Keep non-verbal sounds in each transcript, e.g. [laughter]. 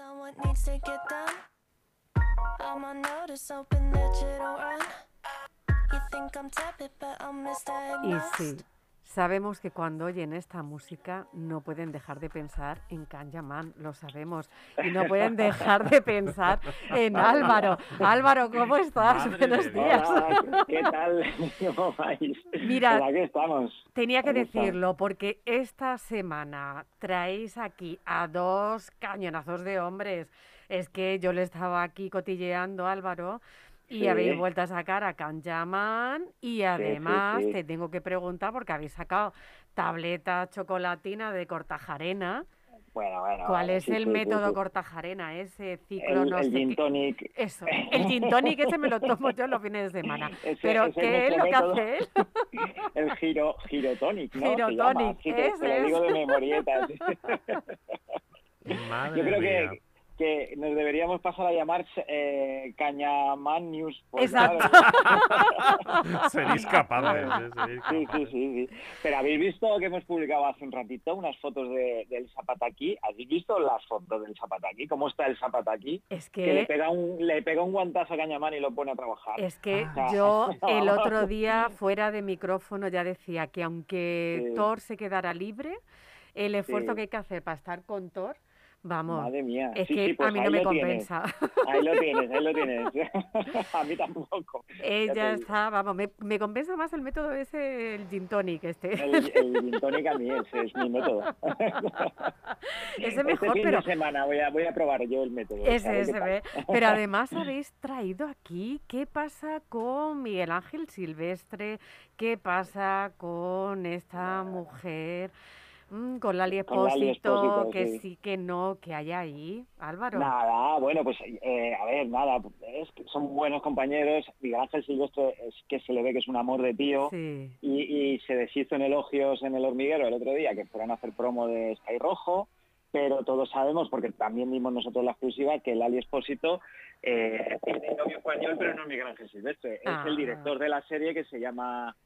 Someone needs to get done. I'm on notice, open digital run. You think I'm tepid, but I'm misdiagnosed. sí, sabemos que cuando oyen esta música no pueden dejar de pensar en Kanyaman, lo sabemos. Y no pueden dejar de pensar en Álvaro. Álvaro, ¿cómo estás? Madre Buenos días. Hola, ¿qué tal? [laughs] ¿Cómo vais? Mira, aquí estamos. Tenía que decirlo porque esta semana traéis aquí a dos cañonazos de hombres. Es que yo le estaba aquí cotilleando, Álvaro, y Sí. habéis vuelto a sacar a Kanjaman y además sí. te tengo que preguntar porque habéis sacado tableta chocolatina de Cortajarena. Bueno, bueno. ¿Cuál es sí, el método sí. Cortajarena? Ese ciclo El, no el sé gin qué- tonic. Eso, [laughs] el gin tonic ese me lo tomo yo los fines de semana. [laughs] Ese- Pero ese ¿qué es lo que hace él? [laughs] El giro, girotonic, ¿no? Se Giro llama, tonic, así te- ese te lo digo es. de memorietas. Madre Yo creo mía. que, que nos deberíamos pasar a llamar eh, Cañaman News. porque, Exacto. [laughs] [laughs] Seréis capaces, ¿eh? Seréis Sí, sí, capaces. sí, sí. Pero habéis visto que hemos publicado hace un ratito unas fotos de, del Zapataki. ¿Habéis visto las fotos del Zapataki? ¿Cómo está el Zapataki? Es Que le pega un, le pega un guantazo a Cañamán y lo pone a trabajar. Es que Ah. yo [laughs] el otro día fuera de micrófono ya decía que aunque Sí. Thor se quedara libre, el esfuerzo Sí. que hay que hacer para estar con Thor, vamos, Madre mía. es Sí, que sí, pues a mí no me tienes. compensa. Ahí lo tienes, ahí lo tienes. [laughs] [laughs] a mí tampoco. Ya te Ella digo. está, vamos, me, me compensa más el método ese, el gin tonic este. El, el gin tonic a mí, ese es mi método. [laughs] Ese este mejor, fin pero de semana voy a, voy a probar yo el método. ese, ese, ve. Pero además habéis traído aquí qué pasa con Miguel Ángel Silvestre, qué pasa con esta mujer, mm, con Lali Espósito, que sí. sí, que no, que hay ahí, Álvaro. Nada, bueno, pues eh, a ver, nada, es que son buenos compañeros. Miguel Ángel Silvestre es que se le ve que es un amor de tío Sí. y, y se deshizo en elogios en el hormiguero el otro día que fueron a hacer promo de Sky Rojo, pero todos sabemos, porque también vimos nosotros la exclusiva, que Lali Espósito eh, tiene novio español, pero no es Miguel Ángel Silvestre, Ah. es el director de la serie que se llama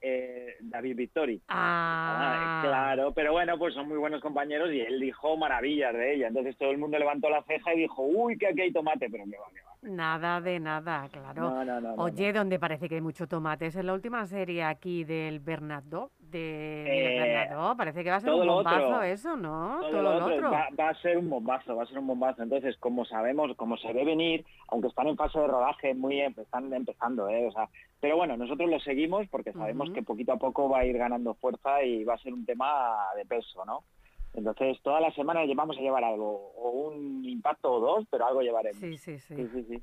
eh, David Victori. Ah, Ah, claro, pero bueno, pues son muy buenos compañeros y él dijo maravillas de ella. Entonces todo el mundo levantó la ceja y dijo, uy, que aquí hay tomate, pero que va, que va. Nada de nada, claro. No, no, no, no, Oye, donde parece que hay mucho tomate es en la última serie aquí del Bernardo, de Eh, Bernardo. Parece que va a ser un bombazo otro. eso, ¿no? Todo Todo, lo lo otro otro. Va, va a ser un bombazo, va a ser un bombazo. Entonces, como sabemos, como se ve venir, aunque están en fase de rodaje, muy em- están empezando, ¿eh? O sea, pero bueno, nosotros lo seguimos porque sabemos que poquito a poco va a ir ganando fuerza y va a ser un tema de peso, ¿no? Entonces, todas las semanas vamos a llevar algo, o un impacto o dos, pero algo llevaremos. Sí, sí, sí. sí, sí. sí.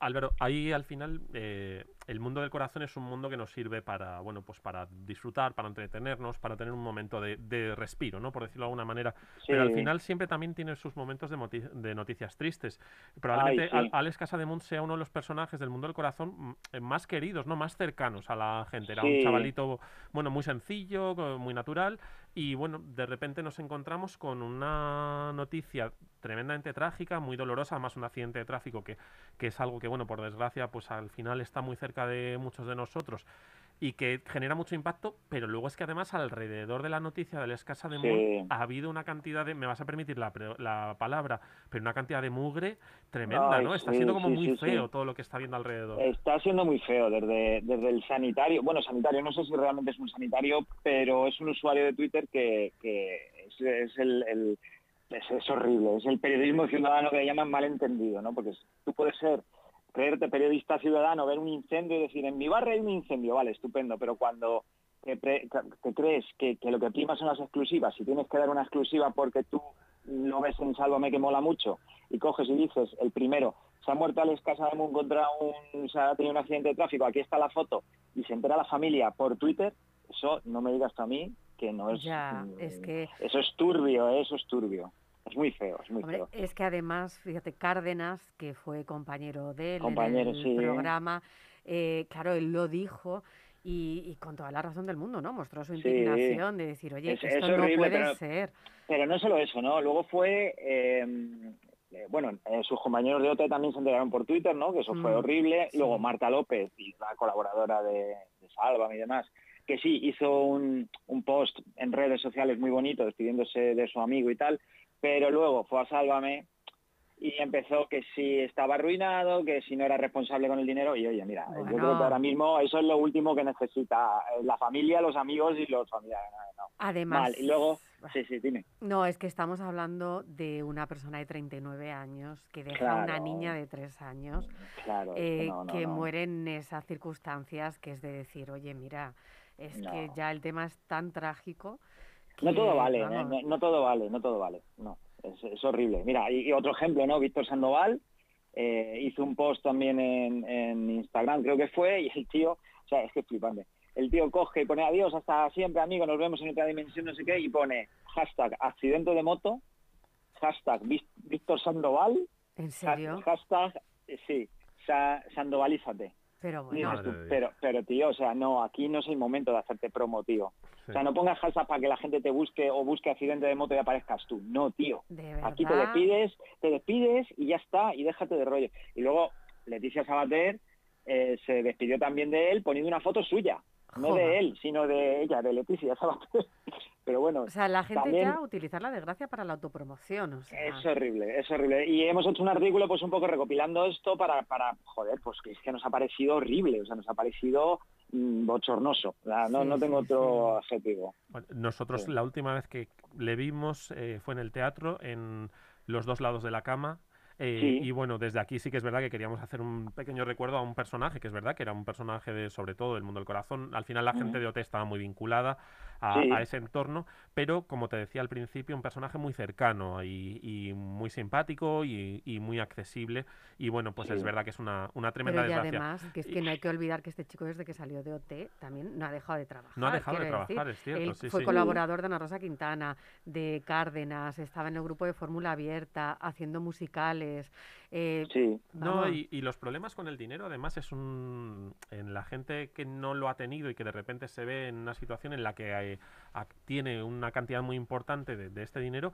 Álvaro, ahí al final eh, el mundo del corazón es un mundo que nos sirve para, bueno, pues para disfrutar, para entretenernos, para tener un momento de, de respiro, ¿no? Por decirlo de alguna manera. Pero al Sí. final siempre también tiene sus momentos de, noticias tristes. Probablemente sí. Al- Alex Casademunt sea uno de los personajes del mundo del corazón mm, más queridos, ¿no? Más cercanos a la gente. Era un Sí. chavalito, bueno, muy sencillo, muy natural. Y bueno, de repente nos encontramos con una noticia tremendamente trágica, muy dolorosa, además un accidente de tráfico que, que es algo que, bueno, por desgracia, pues al final está muy cerca de muchos de nosotros y que genera mucho impacto, pero luego es que además alrededor de la noticia del escasa de Sí. ha habido una cantidad de, me vas a permitir la, la palabra, pero una cantidad de mugre tremenda, Ay, ¿no? Está sí, siendo como sí, muy feo todo lo que está viendo alrededor. Está siendo muy feo desde, desde el sanitario. Bueno, sanitario, no sé si realmente es un sanitario, pero es un usuario de Twitter que, que es, es el, el- es, es horrible. Es el periodismo ciudadano que le llaman malentendido, ¿no? Porque tú puedes ser, creerte periodista ciudadano, ver un incendio y decir, en mi barrio hay un incendio, vale, estupendo, pero cuando te, pre- te crees que, que lo que prima son las exclusivas y tienes que dar una exclusiva porque tú lo ves en Sálvame que mola mucho y coges y dices, el primero, se ha muerto Alex Casademunt contra un, se ha tenido un accidente de tráfico, aquí está la foto, y se entera la familia por Twitter, eso no me digas tú a mí que no es... Ya, es que, Eso es turbio, ¿eh? eso es turbio. Es muy feo, es muy hombre, feo. es que además, fíjate, Cárdenas, que fue compañero de él Compañero, en el sí. programa, eh, claro, él lo dijo y, y con toda la razón del mundo, ¿no? Mostró su Sí. indignación de decir, oye, Es- que es esto no puede pero- ser. Pero no solo eso, ¿no? Luego fue, eh, eh, bueno, eh, sus compañeros de OT también se enteraron por Twitter, ¿no? Que eso fue Mm, horrible. sí. Luego Marta López, y la colaboradora de, de Sálvame y demás, que sí hizo un, un post en redes sociales muy bonito despidiéndose de su amigo y tal, pero luego fue a Sálvame y empezó que si estaba arruinado, que si no era responsable con el dinero y oye, mira, yo creo que ahora mismo eso es lo último que necesita eh, la familia, los amigos y los familiares. No, no. Además, Mal. Y luego, sí, sí, dime. no, es que estamos hablando de una persona de 39 años que deja a una niña de 3 años Claro, eh, no, no, que no. muere en esas circunstancias, que es de decir, oye, mira, es que ya el tema es tan trágico. No todo vale, vamos, no, no todo vale, no todo vale. No, es, es horrible. Mira, y, y otro ejemplo, ¿no? Víctor Sandoval eh, hizo un post también en, en Instagram, creo que fue, y el tío, o sea, es que es flipante. El tío coge y pone adiós, hasta siempre, amigo, nos vemos en otra dimensión, no sé qué, y pone hashtag accidente de moto, hashtag Víctor Sandoval, ¿En serio? hashtag, eh, sí, sa- sandovalízate. Pero bueno, pero, pero tío, o sea, no, aquí no es el momento de hacerte promo, tío. Sí. O sea, no pongas hashtag para que la gente te busque o busque accidente de moto y aparezcas tú. No, tío. de verdad. Aquí te despides, te despides y ya está, y déjate de rollo. Y luego Leticia Sabater eh, se despidió también de él poniendo una foto suya. No Joder. de él, sino de ella, de Leticia Sabater. [laughs] Pero bueno, O sea, la gente También- ya utilizar la desgracia para la autopromoción. O sea, es horrible, es horrible. Y hemos hecho un artículo pues un poco recopilando esto para, para joder, pues que es que nos ha parecido horrible, o sea, nos ha parecido mm, bochornoso. No, Sí, no tengo sí, otro adjetivo. Bueno, Nosotros Sí. la última vez que le vimos eh, fue en el teatro, en Los dos lados de la cama. Eh, Sí. Y bueno, desde aquí sí que es verdad que queríamos hacer un pequeño recuerdo a un personaje, que es verdad que era un personaje de, sobre todo del mundo del corazón. Al final la gente de OT estaba muy vinculada a, Sí. a ese entorno, pero como te decía al principio, un personaje muy cercano y, y muy simpático y, y muy accesible. Y bueno, pues es Sí. verdad que es una, una tremenda Pero y desgracia. además, que es que no hay que olvidar que este chico desde que salió de OT también no ha dejado de trabajar. No ha dejado de trabajar, decir. es cierto. Él sí, fue sí. colaborador de Ana Rosa Quintana, de Cárdenas, estaba en el grupo de Fórmula Abierta, haciendo musicales. Eh, Sí, No, y, y los problemas con el dinero, además, es un. En la gente que no lo ha tenido y que de repente se ve en una situación en la que eh, ac- tiene una cantidad muy importante de, de este dinero,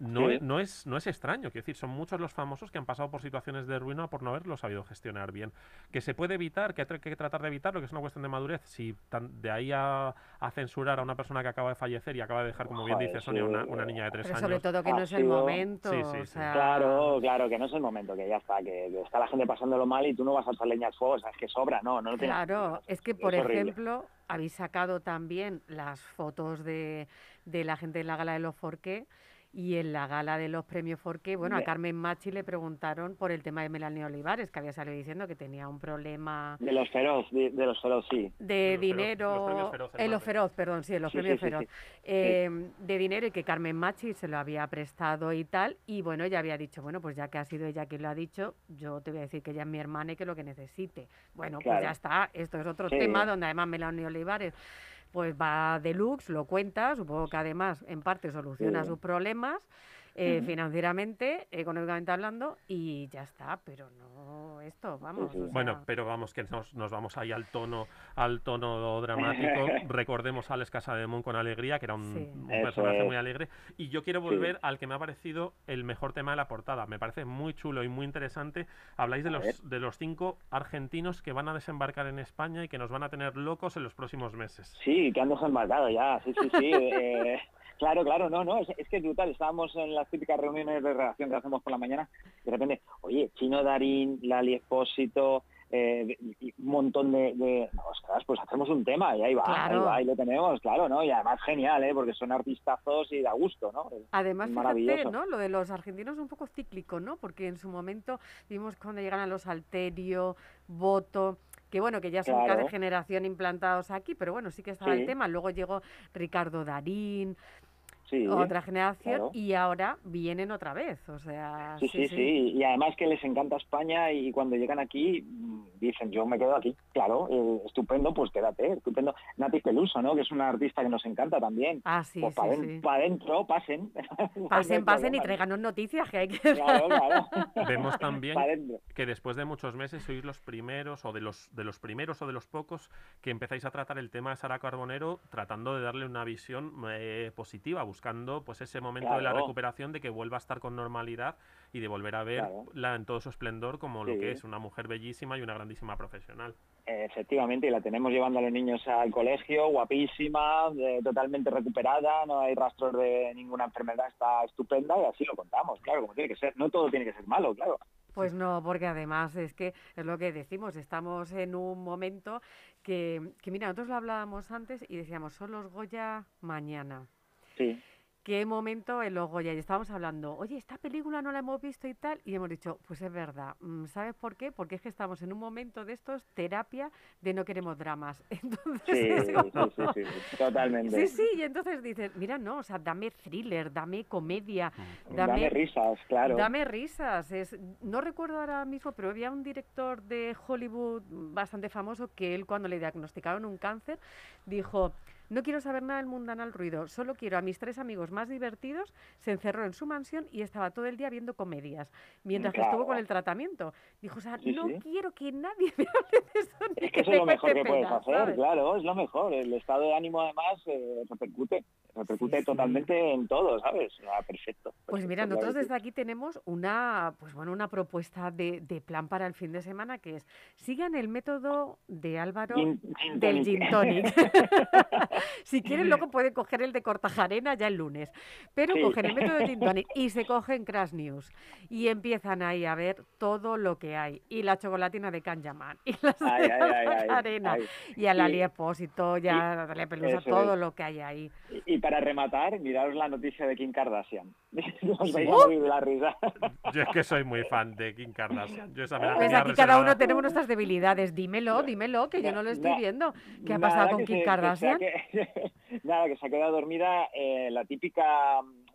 no, Sí. no, es, no es extraño. Quiero decir, son muchos los famosos que han pasado por situaciones de ruina por no haberlo sabido gestionar bien. Que se puede evitar, que hay que tratar de evitarlo, que es una cuestión de madurez. Si tan- de ahí a, a censurar a una persona que acaba de fallecer y acaba de dejar, como bien dice sí, Sonia, una, una niña de tres pero años. sobre todo que no es el momento. Sí, sí, o sí. sea, Claro, claro, que no es el momento, que ya está, que, que está la gente pasándolo mal y tú no vas a echar leña al fuego, o sea, es que sobra, no, no lo tienes. Claro, es que por horrible. ejemplo habéis sacado también las fotos de, de la gente en la gala de los Forqué y en la gala de los premios Forqué, bueno, a De- Carmen Machi le preguntaron por el tema de Melanie Olivares, que había salido diciendo que tenía un problema De los feroz, de, de los feroz, sí. de Los Feroz, dinero, los premios Feroz, en los feroz, perdón, sí, en los Sí, premios sí, feroz, sí. eh, de dinero y que Carmen Machi se lo había prestado y tal, y bueno, ella había dicho, bueno, pues ya que ha sido ella quien lo ha dicho, yo te voy a decir que ella es mi hermana y que lo que necesite. Bueno, pues ya está, esto es otro Sí. tema donde además Melanie Olivares pues va deluxe, lo cuenta, supongo que además en parte soluciona Sí. sus problemas. Eh, financieramente, económicamente hablando, y ya está, pero no esto, vamos. o Bueno, pero vamos, que nos, nos vamos ahí al tono, al tono dramático. [laughs] Recordemos a Alex Casademón con alegría, que era un, Sí. un Eso personaje es. muy alegre. Y yo quiero Sí. volver al que me ha parecido el mejor tema de la portada. Me parece muy chulo y muy interesante. Habláis de A ver. los, de los cinco argentinos que van a desembarcar en España y que nos van a tener locos en los próximos meses. Sí, que han desembarcado ya, sí, sí, sí. [laughs] eh, claro, claro, no, no, es, es que es brutal. Estábamos en las típicas reuniones de redacción que hacemos por la mañana y de repente, oye, Chino Darín, Lali Espósito, eh, un montón de, de- ostras, pues hacemos un tema y ahí va, ahí Claro. va, ahí lo tenemos, claro, ¿no? Y además genial, ¿eh? Porque son artistazos y da gusto, ¿no? Además, fíjate. ¿no? Lo de los argentinos es un poco cíclico, ¿no? Porque en su momento vimos cuando llegan a los Alterio, Voto, que bueno, que ya son Claro. cada generación implantados aquí, pero bueno, sí que estaba el tema. Luego llegó Ricardo Darín, Sí. otra generación, claro. y ahora vienen otra vez. O sea, Sí, sí, sí, y además que les encanta España y cuando llegan aquí mm, dicen, yo me quedo aquí, claro, eh, estupendo, pues quédate, estupendo. Nati Peluso, ¿no? Que es una artista que nos encanta también. Ah, sí, pues sí, para sí. adentro, [laughs] pasen. Pasen, pasen y tráiganos noticias, que hay que... Claro, claro. [laughs] Vemos también Pa' que después de muchos meses sois los primeros o de los de los primeros o de los pocos que empezáis a tratar el tema de Sara Carbonero tratando de darle una visión eh, positiva, buscando pues ese momento de la recuperación de que vuelva a estar con normalidad y de volver a Claro. verla en todo su esplendor como lo que es una mujer bellísima y una grandísima profesional. Efectivamente, y la tenemos llevando a los niños al colegio, guapísima, eh, totalmente recuperada, no hay rastros de ninguna enfermedad, está estupenda y así lo contamos, claro, como tiene que ser. No todo tiene que ser malo, claro. Pues no, porque además es que es lo que decimos, estamos en un momento que, que mira, nosotros lo hablábamos antes y decíamos, son los Goya mañana. Sí. ¿Qué momento en los Goya? Y estábamos hablando, oye, esta película no la hemos visto y tal, y hemos dicho, pues es verdad. Mm, ¿Sabes por qué? Porque es que estamos en un momento de estos, terapia de no queremos dramas. [laughs] Entonces, Sí, es sí, como- sí, sí, sí, totalmente. Sí, sí, y entonces dices, mira, no, o sea, dame thriller, dame comedia, Dame, dame, risas, claro. dame risas. Es, no recuerdo ahora mismo, pero había un director de Hollywood bastante famoso que él cuando le diagnosticaron un cáncer dijo, no quiero saber nada del mundanal ruido, solo quiero a mis tres amigos más divertidos. Se encerró en su mansión y estaba todo el día viendo comedias, mientras que estuvo con el tratamiento. Dijo, o sea, Sí, no sí. quiero que nadie [laughs] me hable de eso. ni Es que eso es lo mejor que puedes penas", hacer, ¿sabes? claro, es lo mejor. El estado de ánimo además eh, repercute, repercute Sí, totalmente en todo, ¿sabes? Ah, perfecto. Pues mira, nosotros desde aquí tenemos una, pues bueno, una propuesta de, de plan para el fin de semana que es sigan el método de Álvaro Gin- gin del tonic. gin tonic. [laughs] si quieren luego pueden coger el de Cortajarena ya el lunes, pero Sí. cogen el método de gin tonic y se [laughs] cogen Crash News y empiezan ahí a ver todo lo que hay y la chocolatina de Canjaman y ay, Cortajarena y a Y- Lali Espósito y a Natalia Pelusa, todo es. lo que hay ahí. Y, y para rematar, miraros la noticia de Kim Kardashian. [laughs] Os vais a morir de la risa. [laughs] Yo es que soy muy fan de Kim Kardashian. Yo esa me la Pues aquí cada uno tenemos nuestras debilidades. Dímelo, dímelo, que yo no lo estoy viendo. ¿Qué ha Nada, pasado con Kim se- que Kardashian? que- [laughs] Nada, que se ha quedado dormida eh, la típica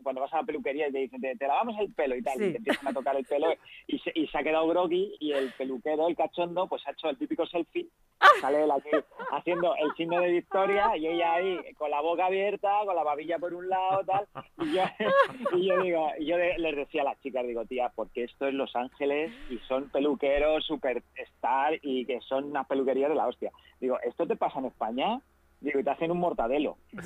cuando vas a la peluquería y te dicen te, te lavamos el pelo y tal, Sí. y te empiezan a tocar el pelo y se, y se ha quedado groggy y el peluquero, el cachondo, pues ha hecho el típico selfie, sale él aquí haciendo el signo de victoria y ella ahí con la boca abierta, con la babilla por un lado, tal, y yo, y yo digo, yo les decía a las chicas, digo, tía, porque esto es Los Ángeles y son peluqueros superstar y que son unas peluquerías de la hostia. Digo, ¿esto te pasa en España? Digo, y te hacen un mortadelo. [laughs]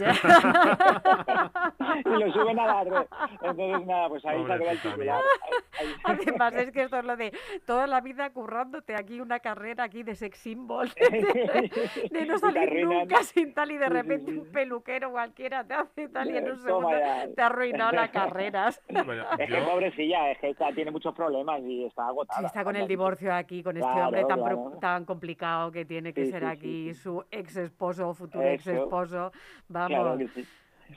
Y lo suben a la red. Entonces, nada, pues ahí se ha quedado el titular. Ahí- ahí- [laughs] Además es que esto es lo de toda la vida currándote aquí una carrera aquí de sex symbol, [laughs] de no salir nunca sin tal y de repente un peluquero cualquiera te hace tal y en un segundo ya. te ha arruinado la carrera. Es que pobrecilla, es que está, tiene muchos problemas y está agotada. está con el divorcio aquí, con este hombre tan, claro. tan complicado que tiene que Sí, ser sí, aquí, sí. su ex esposo o futuro. Ex esposo. Vamos. Claro que sí.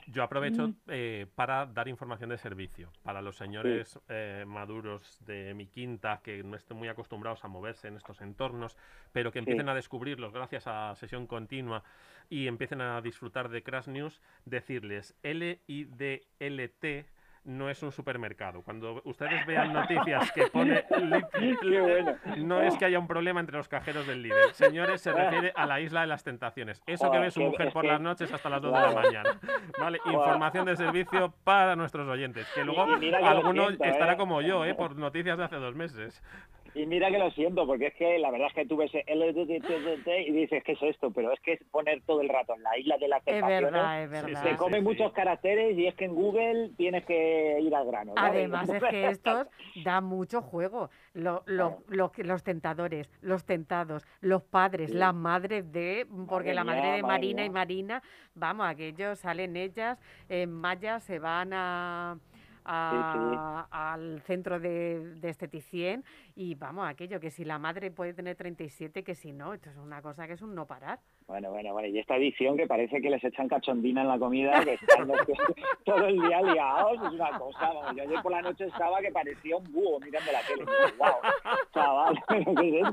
Yo aprovecho eh, para dar información de servicio para los señores eh, maduros de mi quinta que no estén muy acostumbrados a moverse en estos entornos, pero que empiecen a descubrirlos gracias a sesión continua y empiecen a disfrutar de Crash News, decirles L-I-D-L-T no es un supermercado. Cuando ustedes vean noticias que [laughs] pone li- Qué bueno. no es que haya un problema entre los cajeros del líder. Señores, se refiere a la isla de las tentaciones. Eso que Joder, ve su mujer por las noches hasta las 2 de la mañana. Vale, información de servicio para nuestros oyentes. Que luego alguno estará ¿eh? como yo, ¿eh? Por noticias de hace dos meses. Y mira que lo siento, porque es que la verdad es que tú ves el y dices, ¿qué es esto? Pero es que es poner todo el rato en la isla de las Es verdad, es verdad. Se come sí. muchos caracteres y es que en Google tienes que ir al grano. Además es que [laughs] estos dan mucho juego. Lo- lo- los tentadores, los tentados, los padres, Sí. las madres de... Porque Madre la madre mía, de madre Marina y. Marina, vamos, aquellos salen ellas, en Maya se van a... a- al centro de, de esteticien y vamos, aquello que si la madre puede tener 37, que si no, esto es una cosa que es un no parar. Bueno, bueno, bueno. Y esta edición que parece que les echan cachondina en la comida, que están los [laughs] todo el día liados, es una cosa. vamos, yo ayer por la noche estaba que parecía un búho mirando la tele. ¡Wow! Chaval, ¿pero [laughs] qué es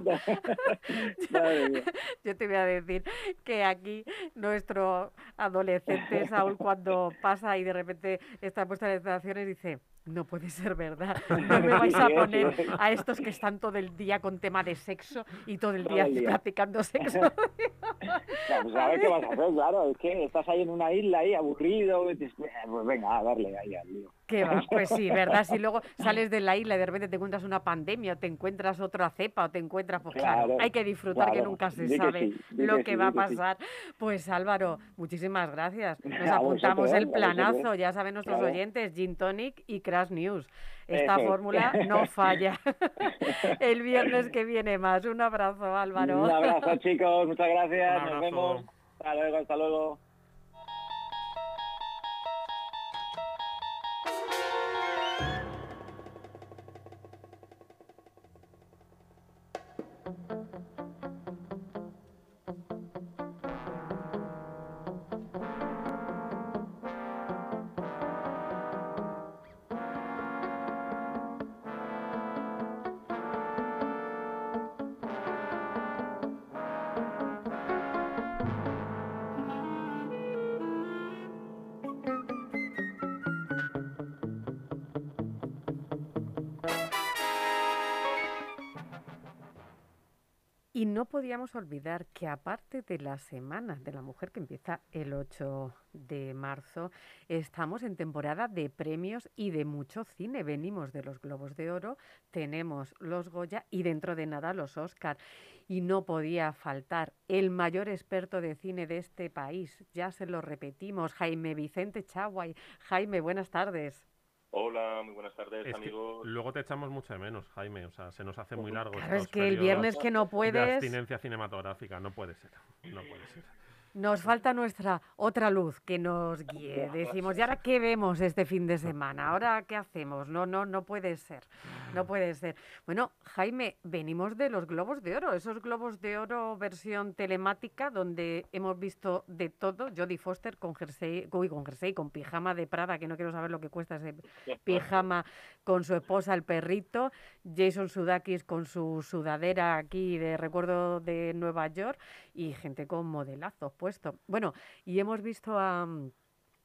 esto? [laughs] Yo te voy a decir que aquí nuestro adolescente Saúl cuando pasa y de repente está puesta en estaciones dice, No puede ser verdad. [laughs] No me vais a poner a estos que están todo el día con tema de sexo y todo el Todo día el día. practicando [laughs] sexo. Ya, pues a ver qué vas a hacer, claro, es que estás ahí en una isla ahí aburrido, "Eh, pues venga, a darle ahí al lío. ¿Qué va? Pues sí, ¿verdad? Si luego sales de la isla y de repente te encuentras una pandemia, o te encuentras otra cepa, o te encuentras, pues claro, Claro, hay que disfrutar que nunca se que sabe sí, lo que que sí, va a sí. pasar. Pues Álvaro, muchísimas gracias. [laughs] Nos A apuntamos vosotros, el planazo, ya saben nuestros Claro. oyentes, Gin Tonic y Crash News. Esta Eso fórmula no [laughs] falla. [laughs] el viernes que viene más. Un abrazo, Álvaro. Un abrazo, chicos, muchas gracias, nos vemos. Hasta luego, hasta luego. Y no podíamos olvidar que aparte de la Semana de la Mujer que empieza el 8 de marzo, estamos en temporada de premios y de mucho cine. Venimos de los Globos de Oro, tenemos los Goya y dentro de nada los Oscar. Y no podía faltar el mayor experto de cine de este país. Ya se lo repetimos, Jaime Vicente Chaguay. Jaime, buenas tardes. Hola, muy buenas tardes, Es que amigos. luego te echamos mucho de menos, Jaime. O sea, se nos hace muy largo. Claro, es que el viernes que no De puedes... abstinencia cinematográfica, no puede ser. No puede ser. Nos falta nuestra otra luz que nos guíe. Decimos, ¿y ahora qué vemos este fin de semana? ¿Ahora qué hacemos? No, no, no puede ser. No puede ser. Bueno, Jaime, venimos de los Globos de Oro, esos Globos de Oro versión telemática donde hemos visto de todo. Jodie Foster con jersey, uy, con jersey, con pijama de Prada, que no quiero saber lo que cuesta ese pijama con su esposa, el perrito. Jason Sudakis con su sudadera aquí de recuerdo de Nueva York y gente con modelazos puesto. Bueno, y hemos visto a mm,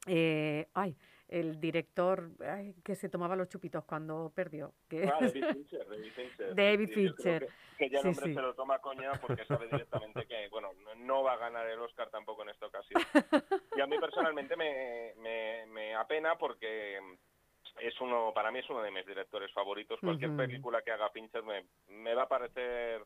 eh, ay, el director ay, que se tomaba los chupitos cuando perdió. Que, Ah, David [laughs] Fincher, David Fincher. David Fincher. Que, que ya el Sí, hombre sí. se lo toma coña porque sabe directamente que, bueno, no, va a ganar el Oscar tampoco en esta ocasión. Y a mí personalmente me, me, me apena porque es uno, para mí es uno de mis directores favoritos. Cualquier película que haga Fincher me, me va a parecer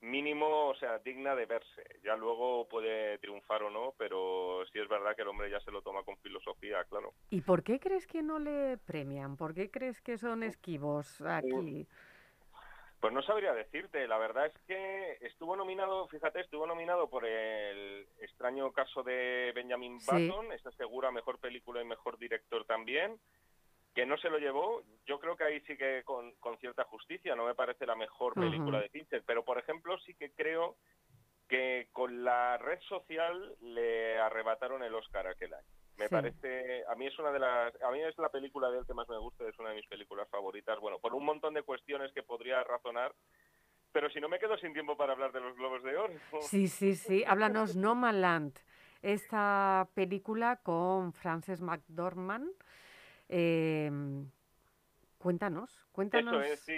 mínimo, o sea, digna de verse. Ya luego puede triunfar o no, pero sí es verdad que el hombre ya se lo toma con filosofía, claro. ¿Y por qué crees que no le premian? ¿Por qué crees que son esquivos aquí? Pues no sabría decirte, la verdad es que estuvo nominado, fíjate, estuvo nominado por el extraño caso de Benjamin Sí. Button, esta segura mejor película y mejor director también, que no se lo llevó, yo creo que ahí sí que con, con cierta justicia, no me parece la mejor película de Fincher, pero por ejemplo sí que creo que con la red social le arrebataron el Oscar aquel año. Me Sí. parece, a mí es una de las, a mí es la película de él que más me gusta, es una de mis películas favoritas. Bueno, por un montón de cuestiones que podría razonar, pero si no me quedo sin tiempo para hablar de los Globos de Oro. [laughs] Sí, sí, sí. Háblanos Nomadland, esta película con Frances McDormand. Eh, cuéntanos, cuéntanos. Eso es, sí.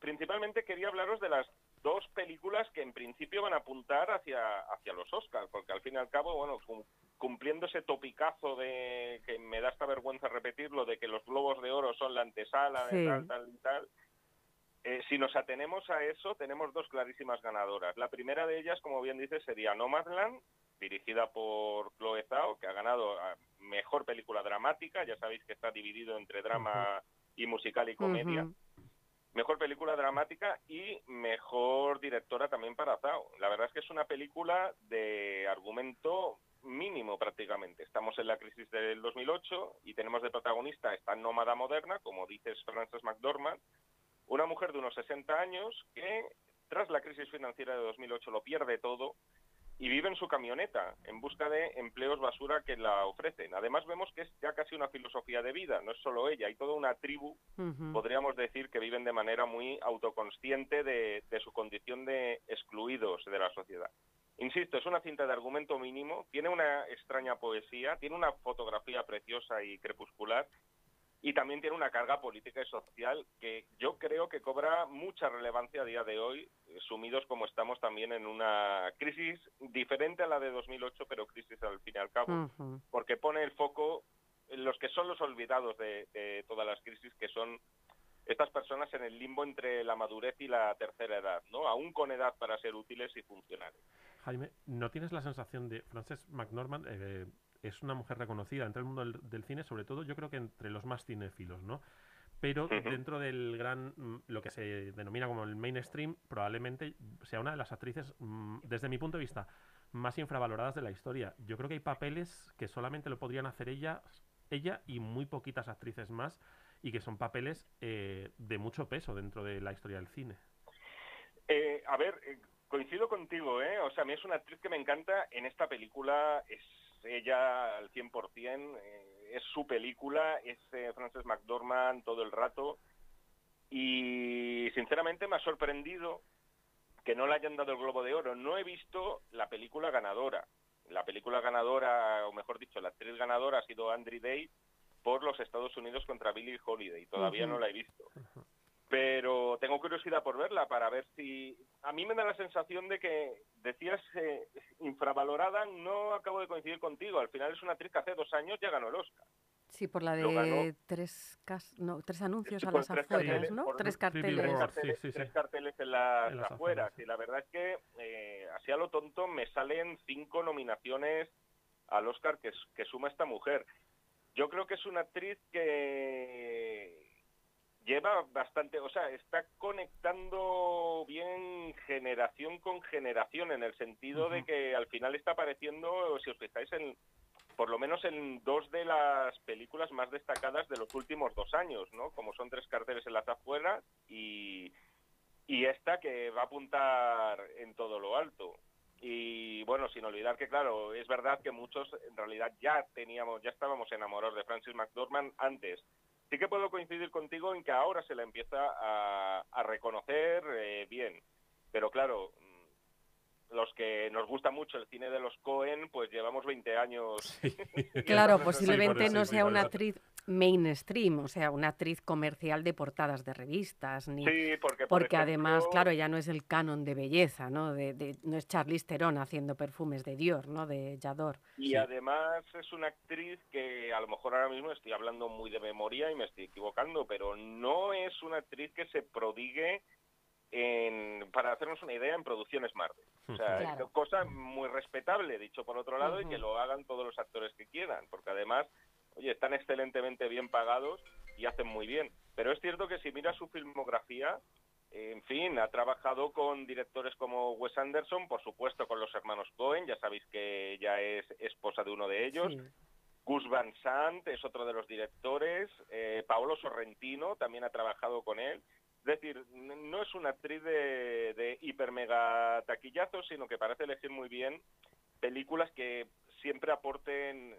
Principalmente quería hablaros de las dos películas que en principio van a apuntar hacia, hacia los Oscars, porque al fin y al cabo, bueno, cum- cumpliendo ese topicazo de que me da esta vergüenza repetirlo, de que los Globos de Oro son la antesala Sí. de tal, tal y tal, eh, si nos atenemos a eso, tenemos dos clarísimas ganadoras. La primera de ellas, como bien dices, sería Nomadland, dirigida por Chloe Zhao, que ha ganado a mejor película dramática. Ya sabéis que está dividido entre drama y musical y comedia. Mejor película dramática y mejor directora también para Zhao. La verdad es que es una película de argumento mínimo prácticamente. Estamos en la crisis del 2008 y tenemos de protagonista esta nómada moderna, como dices Frances McDormand, una mujer de unos 60 años que tras la crisis financiera de 2008 lo pierde todo y vive en su camioneta en busca de empleos basura que la ofrecen. Además vemos que es ya casi una filosofía de vida, no es solo ella, hay toda una tribu podríamos decir que viven de manera muy autoconsciente de, de su condición de excluidos de la sociedad. Insisto, es una cinta de argumento mínimo, tiene una extraña poesía, tiene una fotografía preciosa y crepuscular, y también tiene una carga política y social que yo creo que cobra mucha relevancia a día de hoy, eh, sumidos como estamos también en una crisis diferente a la de 2008, pero crisis al fin y al cabo, porque pone el foco en los que son los olvidados de, de todas las crisis, que son estas personas en el limbo entre la madurez y la tercera edad, ¿no? Aún con edad para ser útiles y funcionales. Jaime, ¿no tienes la sensación de Frances McNormand eh, es una mujer reconocida entre el mundo del, del cine, sobre todo yo creo que entre los más cinéfilos, ¿no? Pero dentro del gran, mm, lo que se denomina como el mainstream, probablemente sea una de las actrices, mm, desde mi punto de vista, más infravaloradas de la historia. Yo creo que hay papeles que solamente lo podrían hacer ella, ella y muy poquitas actrices más, y que son papeles eh, de mucho peso dentro de la historia del cine. Eh, a ver, eh, coincido contigo, ¿eh? O sea, a mí es una actriz que me encanta. En esta película es ella al 100%, eh, es su película, es eh, Frances McDormand todo el rato. Y sinceramente me ha sorprendido que no le hayan dado el Globo de Oro. No he visto la película ganadora. La película ganadora, o mejor dicho, la actriz ganadora ha sido Andrew Day por los Estados Unidos contra Billie Holiday. Todavía no la he visto pero tengo curiosidad por verla para ver si a mí me da la sensación de que decías eh, infravalorada no acabo de coincidir contigo al final es una actriz que hace dos años ya ganó el Oscar Sí, por la de tres, cas- no, tres anuncios Sí, a las tres afueras, carteles, ¿no? por Tres Three carteles. tres carteles, sí, sí, tres sí. carteles en las, En las afueras y la verdad es que eh, así a lo tonto me salen cinco nominaciones al Oscar que suma esta mujer yo creo que es una actriz que lleva bastante, o sea, está conectando bien generación con generación en el sentido de que al final está apareciendo, si os fijáis, en por lo menos en dos de las películas más destacadas de los últimos dos años, ¿no? Como son tres carteles en las afueras y, y esta que va a apuntar en todo lo alto. Y bueno, sin olvidar que, claro, es verdad que muchos en realidad ya teníamos, ya estábamos enamorados de Francis McDormand antes. Sí que puedo coincidir contigo en que ahora se la empieza a, a reconocer eh, bien. Pero claro, mm, los que nos gusta mucho el cine de los Cohen, pues llevamos 20 años. [laughs] [laughs] Claro, Sí, posiblemente no sea una actriz mainstream, o sea, una actriz comercial de portadas de revistas, ni Sí, porque por porque además, claro, ya no es el canon de belleza, ¿no? De, de- no es Charlize Theron haciendo perfumes de Dior, ¿no? De Yador. Y Sí. además es una actriz que a lo mejor ahora mismo estoy hablando muy de memoria y me estoy equivocando, pero no es una actriz que se prodigue en, para hacernos una idea, en producciones Marvel. [laughs] O sea, Claro. es cosa muy respetable, dicho por otro lado, y que lo hagan todos los actores que quieran, porque además, oye, están excelentemente bien pagados y hacen muy bien. Pero es cierto que si miras su filmografía, en fin, ha trabajado con directores como Wes Anderson, por supuesto con los hermanos Cohen, ya sabéis que ella es esposa de uno de ellos. Sí. Gus Van Sant es otro de los directores. eh, Paolo Sorrentino también ha trabajado con él. Es decir, no es una actriz de, de hiper mega taquillazos, sino que parece elegir muy bien películas que siempre aporten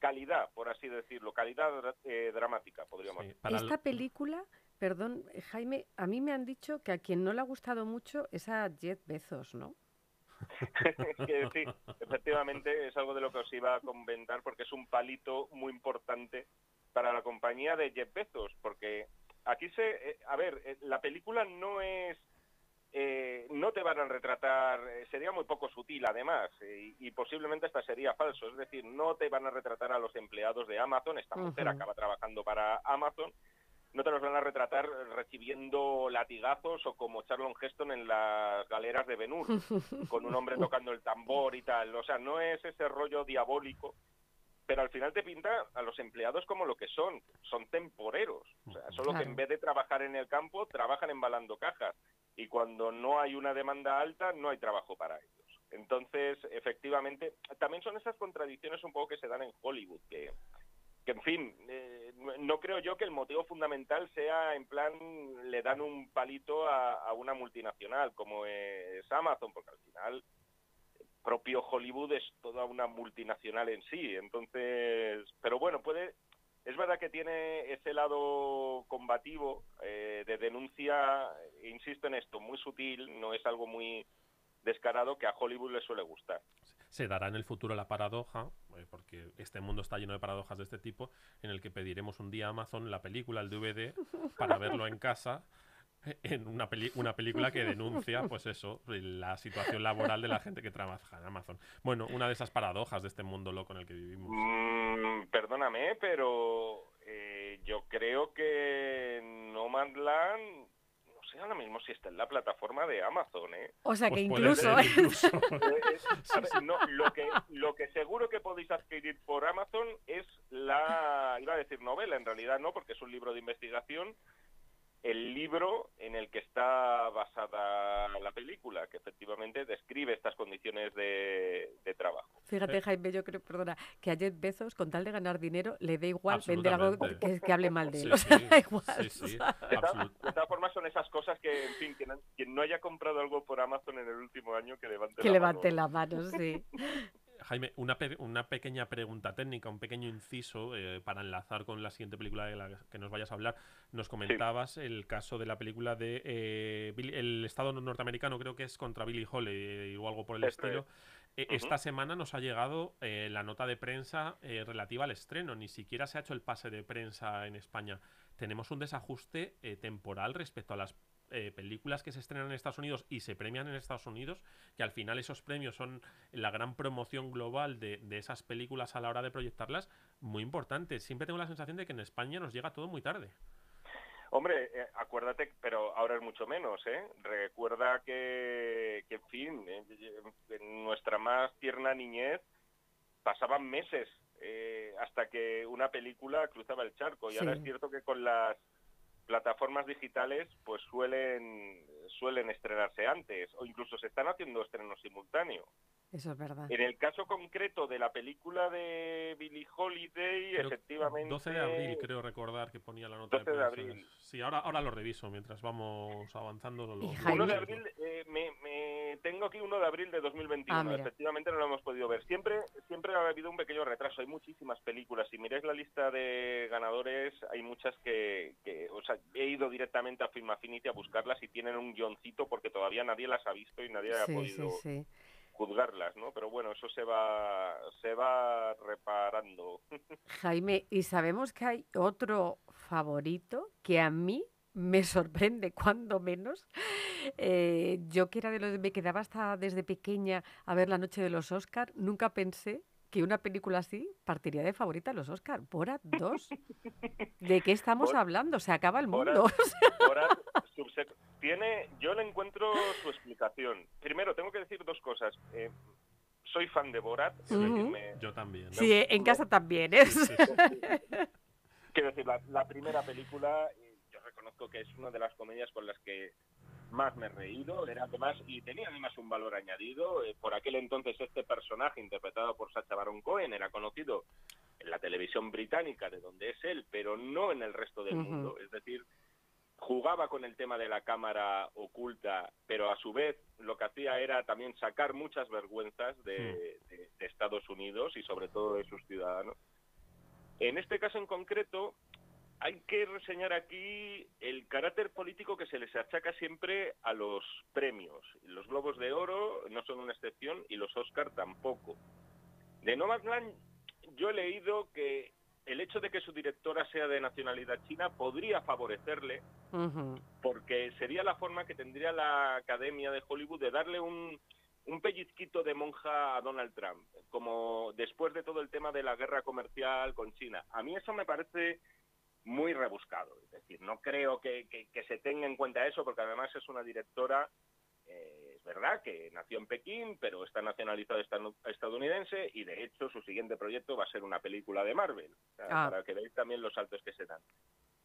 calidad, por así decirlo, calidad eh, dramática, podríamos Sí, para Esta película, perdón, eh, Jaime, a mí me han dicho que a quien no le ha gustado mucho es a Jeff Bezos, ¿no? [laughs] que sí, efectivamente es algo de lo que os iba a comentar porque es un palito muy importante para la compañía de Jeff Bezos, porque aquí se, eh, a ver, eh, la película no es, eh, no te van a retratar, eh, sería muy poco sutil además, y, y posiblemente hasta sería falso, es decir, no te van a retratar a los empleados de Amazon, esta mujer Ujú. acaba trabajando para Amazon, no te los van a retratar recibiendo latigazos o como Charlon Heston en las galeras de Ben Hur, [laughs] con un hombre tocando el tambor y tal. O sea, no es ese rollo diabólico, pero al final te pinta a los empleados como lo que son, son temporeros. O sea, solo que en vez de trabajar en el campo, trabajan embalando cajas. Y cuando no hay una demanda alta, no hay trabajo para ellos. Entonces, efectivamente, también son esas contradicciones un poco que se dan en Hollywood, que, que en fin, eh, no- creo yo que el motivo fundamental sea en plan, le dan un palito a, a una multinacional como es Amazon, porque al final propio Hollywood es toda una multinacional en sí. Entonces, pero bueno, puede, verdad que tiene ese lado combativo eh, de denuncia, insisto en esto, muy sutil, no es algo muy descarado que a Hollywood le suele gustar. se dará en el futuro la paradoja, eh, porque este mundo está lleno de paradojas de este tipo, en el que pediremos un día a Amazon la película, el DVD, para verlo en casa [laughs] en una, peli- una película que denuncia, pues eso, la situación laboral de la gente que trabaja en Amazon. Bueno, una de esas paradojas de este mundo loco en el que vivimos. Mm, perdóname, pero eh, yo creo que No Man's Land, no sé ahora mismo si está en la plataforma de Amazon, ¿eh? O sea que Pues incluso... ser, incluso. [laughs] [laughs] A ver, no, lo, que, lo que seguro que podéis adquirir por Amazon es la, iba a decir novela, en realidad no, porque es un libro de investigación, el libro en el que está basada la película, que efectivamente describe estas condiciones de, de trabajo. Fíjate, Jaime, yo creo, perdona, que a Jeff Bezos, con tal de ganar dinero, le da igual vender algo que, que hable mal de él. Sí, o sea, sí, da igual. sí, sí, De todas, formas son esas cosas que, en fin, quien, quien no haya comprado algo por Amazon en el último año, que levante Que la levante mano. la mano, sí. [laughs] Jaime, una, pe- una pequeña pregunta técnica, un pequeño inciso eh, para enlazar con la siguiente película de la que nos vayas a hablar. Nos comentabas el caso de la película de eh, Billy- el Estado norteamericano, creo que es contra Billy Holiday o algo por el estilo. Eh. Esta semana nos ha llegado eh, la nota de prensa eh, relativa al estreno. Ni siquiera se ha hecho el pase de prensa en España. Tenemos un desajuste eh, temporal respecto a las eh, películas que se estrenan en Estados Unidos y se premian en Estados Unidos, que al final esos premios son la gran promoción global de, de esas películas a la hora de proyectarlas, muy importante. Siempre tengo la sensación de que en España nos llega todo muy tarde. Hombre, eh, acuérdate, pero ahora es mucho menos, ¿eh? Recuerda que, que en fin, eh, en nuestra más tierna niñez pasaban meses eh, hasta que una película cruzaba el charco. Y ahora es cierto que con las plataformas digitales pues suelen suelen estrenarse antes o incluso se están haciendo estrenos simultáneos. Eso es verdad. En el caso concreto de la película de Billie Holiday, Creo- efectivamente 12 de abril, creo recordar que ponía la nota 12 de prensa. abril. Sí, ahora, ahora lo reviso mientras vamos avanzando. lo- lo- Jaime- 1 de abril, eh, me, me- tengo aquí 1 de abril de 2021. Ah. Efectivamente no lo hemos podido ver. Siempre, siempre ha habido un pequeño retraso. Hay muchísimas películas. Si miráis la lista de ganadores, hay muchas que, que o sea, he ido directamente a Film Affinity a buscarlas y tienen un guioncito porque todavía nadie las ha visto y nadie ha Sí, sí, podido sí. Juzgarlas, ¿no? Pero bueno, eso se va, se va reparando. [laughs] Jaime, y sabemos que hay otro favorito que a mí me sorprende cuando menos. Eh, yo que era de los me quedaba hasta desde pequeña a ver la noche de los Oscar, nunca pensé que una película así partiría de favorita a los Oscar. Borat 2. [laughs] ¿De qué estamos Bor- hablando? Se acaba el Borat- mundo. [laughs] Borat tiene, yo le encuentro su explicación. Primero, tengo que decir dos cosas. Eh, soy fan de Borat, es decir, Ujú. me- Yo también. Sí, eh, en casa también, ¿eh? Sí, sí, sí. [laughs] quiero decir, la, la primera película, eh, yo reconozco que es una de las comedias con las que más me he reído, era además, y tenía además un valor añadido. eh, por aquel entonces este personaje interpretado por Sacha Baron Cohen era conocido en la televisión británica, de donde es él, pero no en el resto del mundo. Es decir, jugaba con el tema de la cámara oculta, pero a su vez lo que hacía era también sacar muchas vergüenzas de, de- de Estados Unidos y sobre todo de sus ciudadanos. En este caso en concreto, hay que reseñar aquí el carácter político que se les achaca siempre a los premios. Los Globos de Oro no son una excepción y los Oscar tampoco. De Nomadland yo he leído que el hecho de que su directora sea de nacionalidad china podría favorecerle porque sería la forma que tendría la Academia de Hollywood de darle un, un pellizquito de monja a Donald Trump, como después de todo el tema de la guerra comercial con China. A mí eso me parece muy rebuscado, es decir, no creo que, que- que se tenga en cuenta eso, porque además es una directora, eh, es verdad que nació en Pekín, pero está nacionalizada estadounidense y de hecho su siguiente proyecto va a ser una película de Marvel, Ah. para que veáis también los saltos que se dan.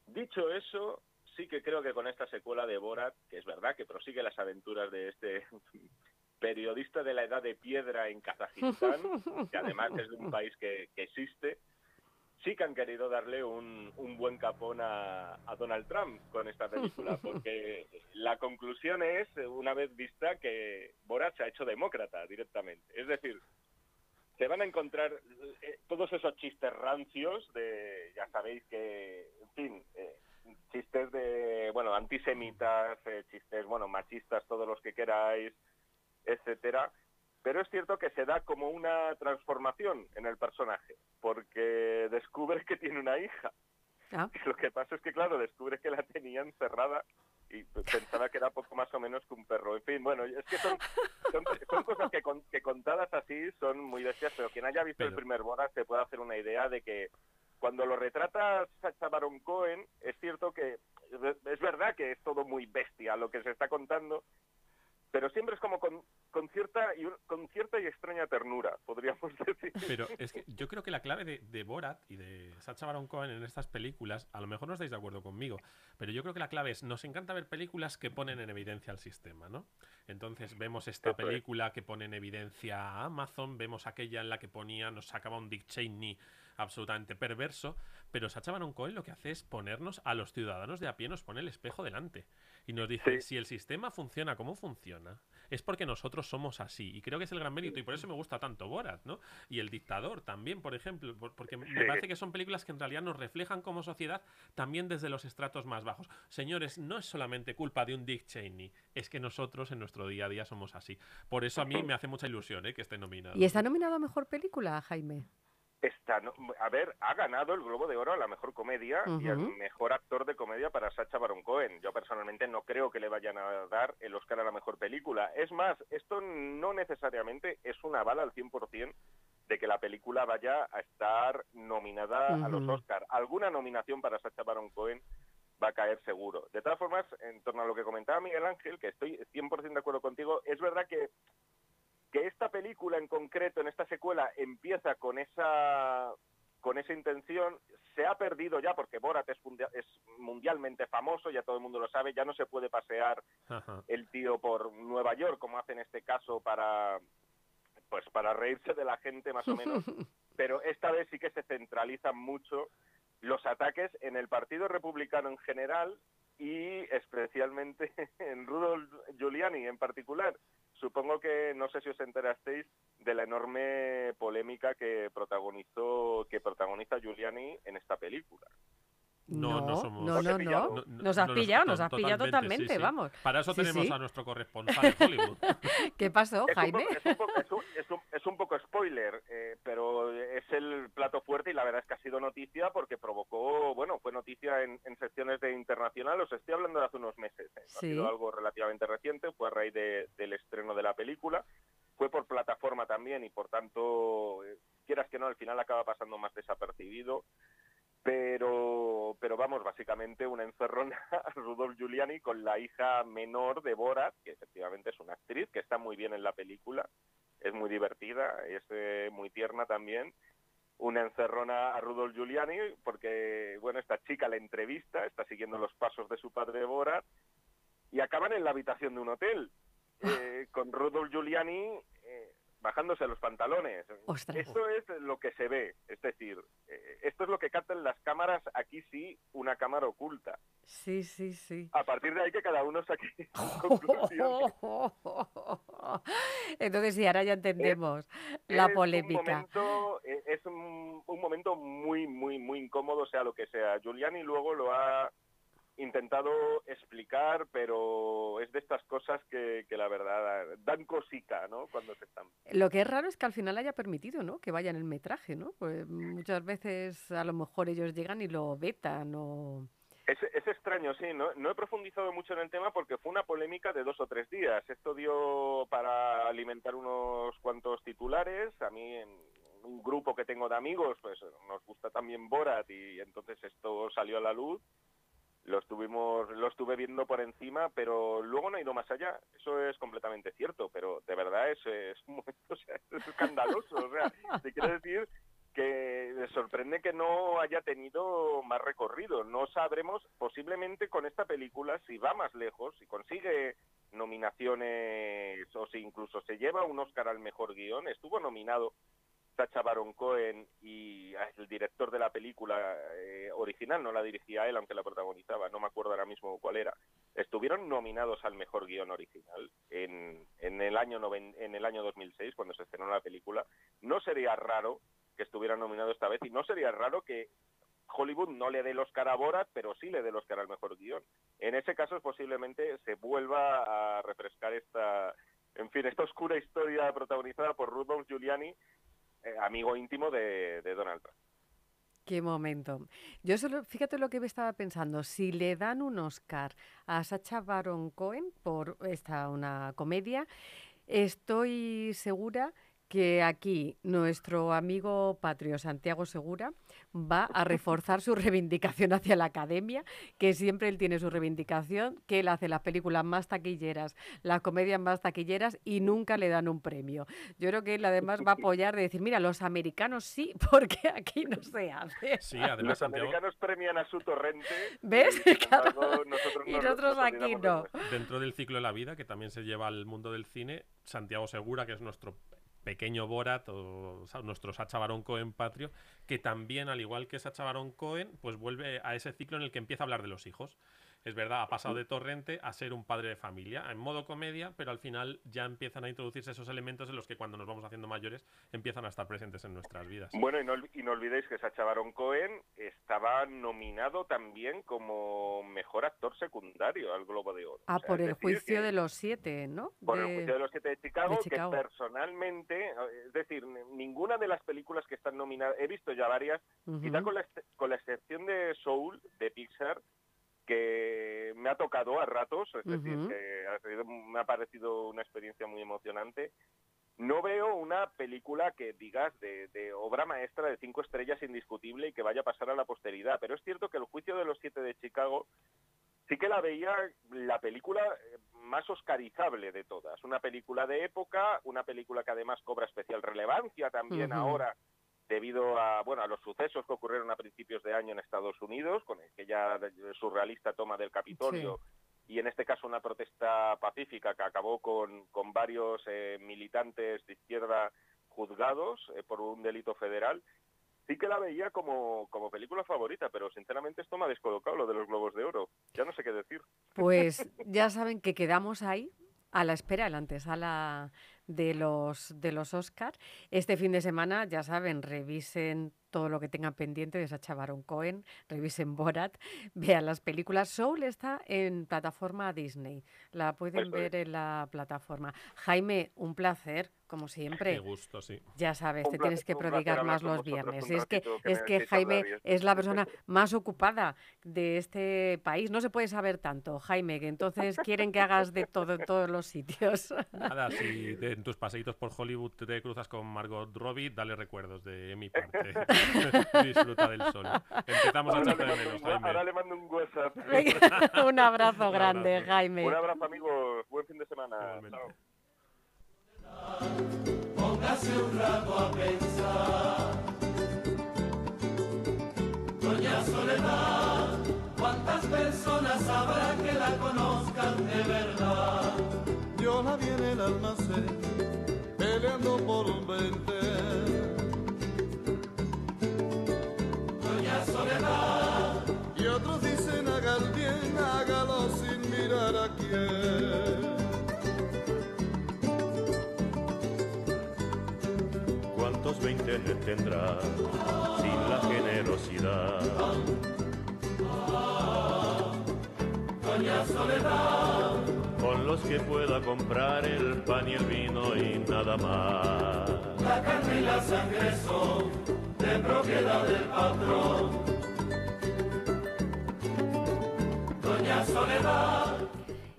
Dicho eso, sí que creo que con esta secuela de Borat, que es verdad que prosigue las aventuras de este [laughs] periodista de la edad de piedra en Kazajistán, que además es de un [laughs] país que, que existe, sí que han querido darle un, un buen capón a, a Donald Trump con esta película, [laughs] porque la conclusión es, una vez vista, que Borat se ha hecho demócrata directamente. Es decir, se van a encontrar eh, todos esos chistes rancios de, ya sabéis que, en fin, eh, chistes de, bueno, antisemitas, eh, chistes, bueno, machistas, todos los que queráis, etcétera, pero es cierto que se da como una transformación en el personaje, porque descubre que tiene una hija. Ah. Y [laughs] lo que pasa es que, claro, descubre que la tenía encerrada y pensaba que era poco más o menos que un perro. En fin, bueno, es que son, son, son cosas que, con- que contadas así son muy bestias, pero quien haya visto el primer Borat se puede hacer una idea de que cuando lo retrata Sacha Baron Cohen, es cierto que es verdad que es todo muy bestia lo que se está contando, pero siempre es como con, con cierta y con cierta y extraña ternura, podríamos [laughs] decir. Pero es que yo creo que la clave de, de Borat y de Sacha Baron Cohen en estas películas, a lo mejor no estáis de acuerdo conmigo, pero yo creo que la clave es, nos encanta ver películas que ponen en evidencia al sistema, ¿no? Entonces vemos esta Eso es. película que pone en evidencia a Amazon, vemos aquella en la que ponía, nos sacaba un Dick Cheney absolutamente perverso, pero Sacha Baron Cohen lo que hace es ponernos a los ciudadanos de a pie, nos pone el espejo delante y nos dice, Sí. si el sistema funciona como funciona, es porque nosotros somos así. Y creo que es el gran mérito y por eso me gusta tanto Borat, ¿no? Y El Dictador también, por ejemplo, por- porque me Sí. parece que son películas que en realidad nos reflejan como sociedad también desde los estratos más bajos. Señores, no es solamente culpa de un Dick Cheney, es que nosotros en nuestro día a día somos así. Por eso a mí me hace mucha ilusión ¿eh? que esté nominado. ¿Y está nominado a mejor película, Jaime? Está, no- a ver, ha ganado el Globo de Oro a la mejor comedia y al mejor actor de comedia para Sacha Baron Cohen. Yo personalmente no creo que le vayan a dar el Oscar a la mejor película. Es más, esto no necesariamente es una bala al 100% de que la película vaya a estar nominada a los. Oscar. Alguna nominación para Sacha Baron Cohen va a caer seguro. De todas formas, en torno a lo que comentaba Miguel Ángel, que estoy 100% de acuerdo contigo, es verdad que que esta película en concreto, en esta secuela, empieza con esa con esa intención, se ha perdido ya porque Borat es, es mundialmente famoso, ya todo el mundo lo sabe, ya no se puede pasear Ajá. el tío por Nueva York como hace en este caso para pues para reírse de la gente más o menos, [laughs] pero esta vez sí que se centralizan mucho los ataques en el Partido Republicano en general y especialmente [laughs] en Rudolf Giuliani en particular. Supongo que no sé si os enterasteis de la enorme polémica que protagonizó que protagoniza Giuliani en esta película. No, no somos- No, Os he no, no. No, no, Nos has pillado, nos has pillado totalmente, sí, totalmente, sí. vamos. Para eso Sí, tenemos sí. a nuestro corresponsal en Hollywood. [laughs] ¿Qué pasó, Jaime? es, un poco, es, un, es un- es un poco spoiler, eh, pero es el plato fuerte y la verdad es que ha sido noticia porque provocó, bueno, fue noticia en, en secciones de internacional, os estoy hablando de hace unos meses, eh, ha Sí. sido algo relativamente reciente, fue a raíz de- del estreno de la película, fue por plataforma también y por tanto, eh, quieras que no, al final acaba pasando más desapercibido. Pero, pero vamos, básicamente una encerrona [laughs] a Rudolf Giuliani con la hija menor de Borat, que efectivamente es una actriz, que está muy bien en la película, es muy divertida, es eh, muy tierna también. Una encerrona a Rudolf Giuliani, porque, bueno, esta chica le entrevista, está siguiendo los pasos de su padre Borat, y acaban en la habitación de un hotel, eh, con Rudolf Giuliani bajándose los pantalones. Ostras. Esto es lo que se ve, es decir, eh, esto es lo que captan las cámaras, aquí sí, una cámara oculta. Sí, sí, sí. A partir de ahí que cada uno saque [laughs] su conclusión. [laughs] Entonces sí, ahora ya entendemos la Es un polémica. momento- eh, es un, un momento muy, muy, muy incómodo, sea lo que sea. Giuliani luego lo ha intentado explicar, pero es de estas cosas que, que la verdad dan cosica, ¿no? Cuando se están Lo que es raro es que al final haya permitido, ¿no? Que vaya en el metraje, ¿no? Pues muchas veces a lo mejor ellos llegan y lo vetan o... Es, es extraño, sí. No, no he profundizado mucho en el tema porque fue una polémica de dos o tres días. Esto dio para alimentar unos cuantos titulares. A mí, en un grupo que tengo de amigos, pues nos gusta también Borat y entonces esto salió a la luz. Lo estuvimos, lo estuve viendo por encima, pero luego no he ido más allá. Eso es completamente cierto, pero de verdad es, es [laughs] o sea, es escandaloso. O sea, te quiero decir que sorprende que no haya tenido más recorrido. No sabremos, posiblemente con esta película, si va más lejos, si consigue nominaciones o si incluso se lleva un Oscar al mejor guion. Estuvo nominado Sacha Baron Cohen y el director de la película eh, original, no la dirigía él, aunque la protagonizaba, no me acuerdo ahora mismo cuál era. Estuvieron nominados al mejor guion original en, en, el año noven, en el año 2006, cuando se estrenó la película. No sería raro que estuviera nominado esta vez y no sería raro que Hollywood no le dé el Oscar a Borat, pero sí le dé el Oscar al mejor guion. En ese caso posiblemente se vuelva a refrescar esta En fin, esta oscura historia protagonizada por Rudolph Giuliani, amigo íntimo de, de Donald Trump. Qué momento. Yo solo, fíjate lo que me estaba pensando, si le dan un Oscar a Sacha Baron Cohen por esta una comedia, estoy segura que aquí nuestro amigo patrio Santiago Segura va a [laughs] reforzar su reivindicación hacia la academia, que siempre él tiene su reivindicación, que él hace las películas más taquilleras, las comedias más taquilleras y nunca le dan un premio. Yo creo que él además va a [laughs] apoyar de decir, mira, los americanos sí, [laughs] porque aquí no se hace. Sí, además Los Santiago, americanos premian a su torrente. ¿Ves? y, sin Claro. embargo, nosotros Y nos- nosotros nos aquí no. dentro del ciclo de la vida, que también se lleva al mundo del cine, Santiago Segura, que es nuestro pequeño Borat o sa- nuestro Sacha Baron Cohen patrio, que también, al igual que Sacha Baron Cohen, pues vuelve a ese ciclo en el que empieza a hablar de los hijos. Es verdad, ha pasado de Torrente a ser un padre de familia, en modo comedia, pero al final ya empiezan a introducirse esos elementos en los que cuando nos vamos haciendo mayores empiezan a estar presentes en nuestras vidas. Bueno, y no, y no olvidéis que Sacha Baron Cohen estaba nominado también como mejor actor secundario al Globo de Oro. Ah, O sea, por el juicio que- de los siete, ¿no? Por el De- juicio de los siete de Chicago, de Chicago. que personalmente, es decir, ninguna de las películas que están nominadas, he visto ya varias, quizá Ujú. con la, con la excepción de Soul, de Pixar, que me ha tocado a ratos, es decir, que ha sido- me ha parecido una experiencia muy emocionante. No veo una película que digas de, de obra maestra de cinco estrellas indiscutible y que vaya a pasar a la posteridad, pero es cierto que el juicio de los siete de Chicago sí que la veía la película eh, más oscarizable de todas. Una película de época, una película que además cobra especial relevancia también ahora debido a bueno a los sucesos que ocurrieron a principios de año en Estados Unidos con aquella surrealista toma del Capitolio y en este caso una protesta pacífica que acabó con, con varios eh, militantes de izquierda juzgados eh, por un delito federal sí que la veía como, como película favorita, pero sinceramente esto me ha descolocado lo de los Globos de Oro. Ya no sé qué decir. Pues [laughs] ya saben que quedamos ahí a la espera, de la antesala de los de los Oscar. Este fin de semana, ya saben, revisen todo lo que tengan pendiente de Sacha Baron Cohen, revisen Borat, [laughs] vean las películas. Soul está en plataforma Disney, la pueden Eso ver en la plataforma. Jaime, un placer, como Qué siempre. gusto, sí. Ya sabes, Un te placer- tienes que prodigar más los viernes. Es que, es que Jaime es- es la persona [laughs] más ocupada de este país. No se puede saber tanto, Jaime, que entonces quieren que hagas de todo en todos los sitios. [laughs] Nada, si te- en tus paseitos por Hollywood te cruzas con Margot Robbie, dale recuerdos de mi parte. [laughs] Disfruta del sol. Empezamos a echarte de menos, un, ahora Jaime. le mando un WhatsApp. [laughs] Un abrazo Un grande, abrazo. Jaime. Un abrazo, amigos. Buen fin de semana. Igualmente. Chao. ¿Cuántas personas habrá que la conozcan de verdad? Yo la vi en el almacén, peleando por un veinte. Y otros dicen haga el bien, hágalo sin mirar a quién. ¿Cuántos veintenes tendrá sin la generosidad? Doña Soledad. Con los que pueda comprar el pan y el vino y nada más. La carne y la sangre son de propiedad del patrón. Soledad.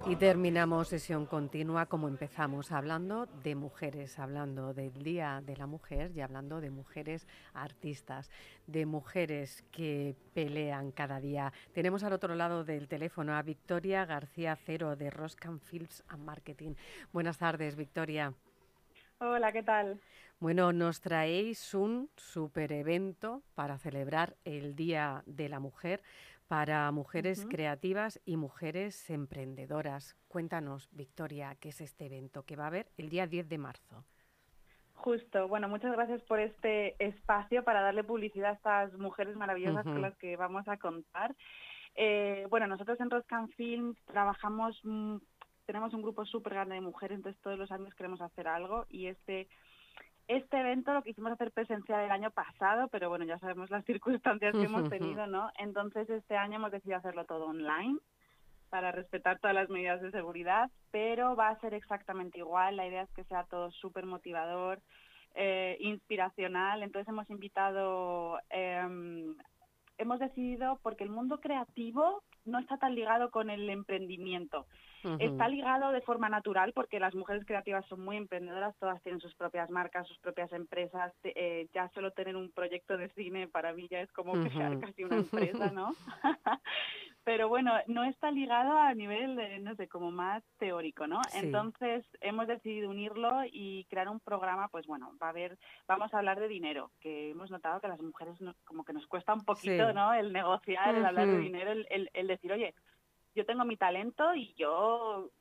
Y terminamos sesión continua como empezamos, hablando de mujeres, hablando del Día de la Mujer y hablando de mujeres artistas, de mujeres que pelean cada día. Tenemos al otro lado del teléfono a Victoria García Cero de Roscan Films and Marketing. Buenas tardes, Victoria. Hola, ¿qué tal? Bueno, nos traéis un super evento para celebrar el Día de la Mujer para mujeres creativas y mujeres emprendedoras. Cuéntanos, Victoria, qué es este evento que va a haber el día 10 de marzo. Justo, bueno, muchas gracias por este espacio para darle publicidad a estas mujeres maravillosas con las que vamos a contar. Eh, bueno, nosotros en Roscan Films trabajamos, mm, tenemos un grupo súper grande de mujeres, entonces todos los años queremos hacer algo y este este evento lo quisimos hacer presencial el año pasado, pero bueno, ya sabemos las [laughs] circunstancias que hemos [laughs] tenido, ¿no? Entonces este año hemos decidido hacerlo todo online para respetar todas las medidas de seguridad, pero va a ser exactamente igual. La idea es que sea todo súper motivador, eh, inspiracional. Entonces hemos invitado, em, hemos decidido, porque el mundo creativo no está tan ligado con el emprendimiento. Está ligado de forma natural porque las mujeres creativas son muy emprendedoras, todas tienen sus propias marcas, sus propias empresas. Eh, ya solo tener un proyecto de cine para mí ya es como crear [laughs] casi una empresa, ¿no? [laughs] Pero bueno, no está ligado a nivel, de, no sé, como más teórico, ¿no? Entonces hemos decidido unirlo y crear un programa, pues bueno, va a haber, vamos a hablar de dinero, que hemos notado que a las mujeres como que nos cuesta un poquito, ¿no? El negociar, el hablar de dinero, el, el decir, oye, yo tengo mi talento y yo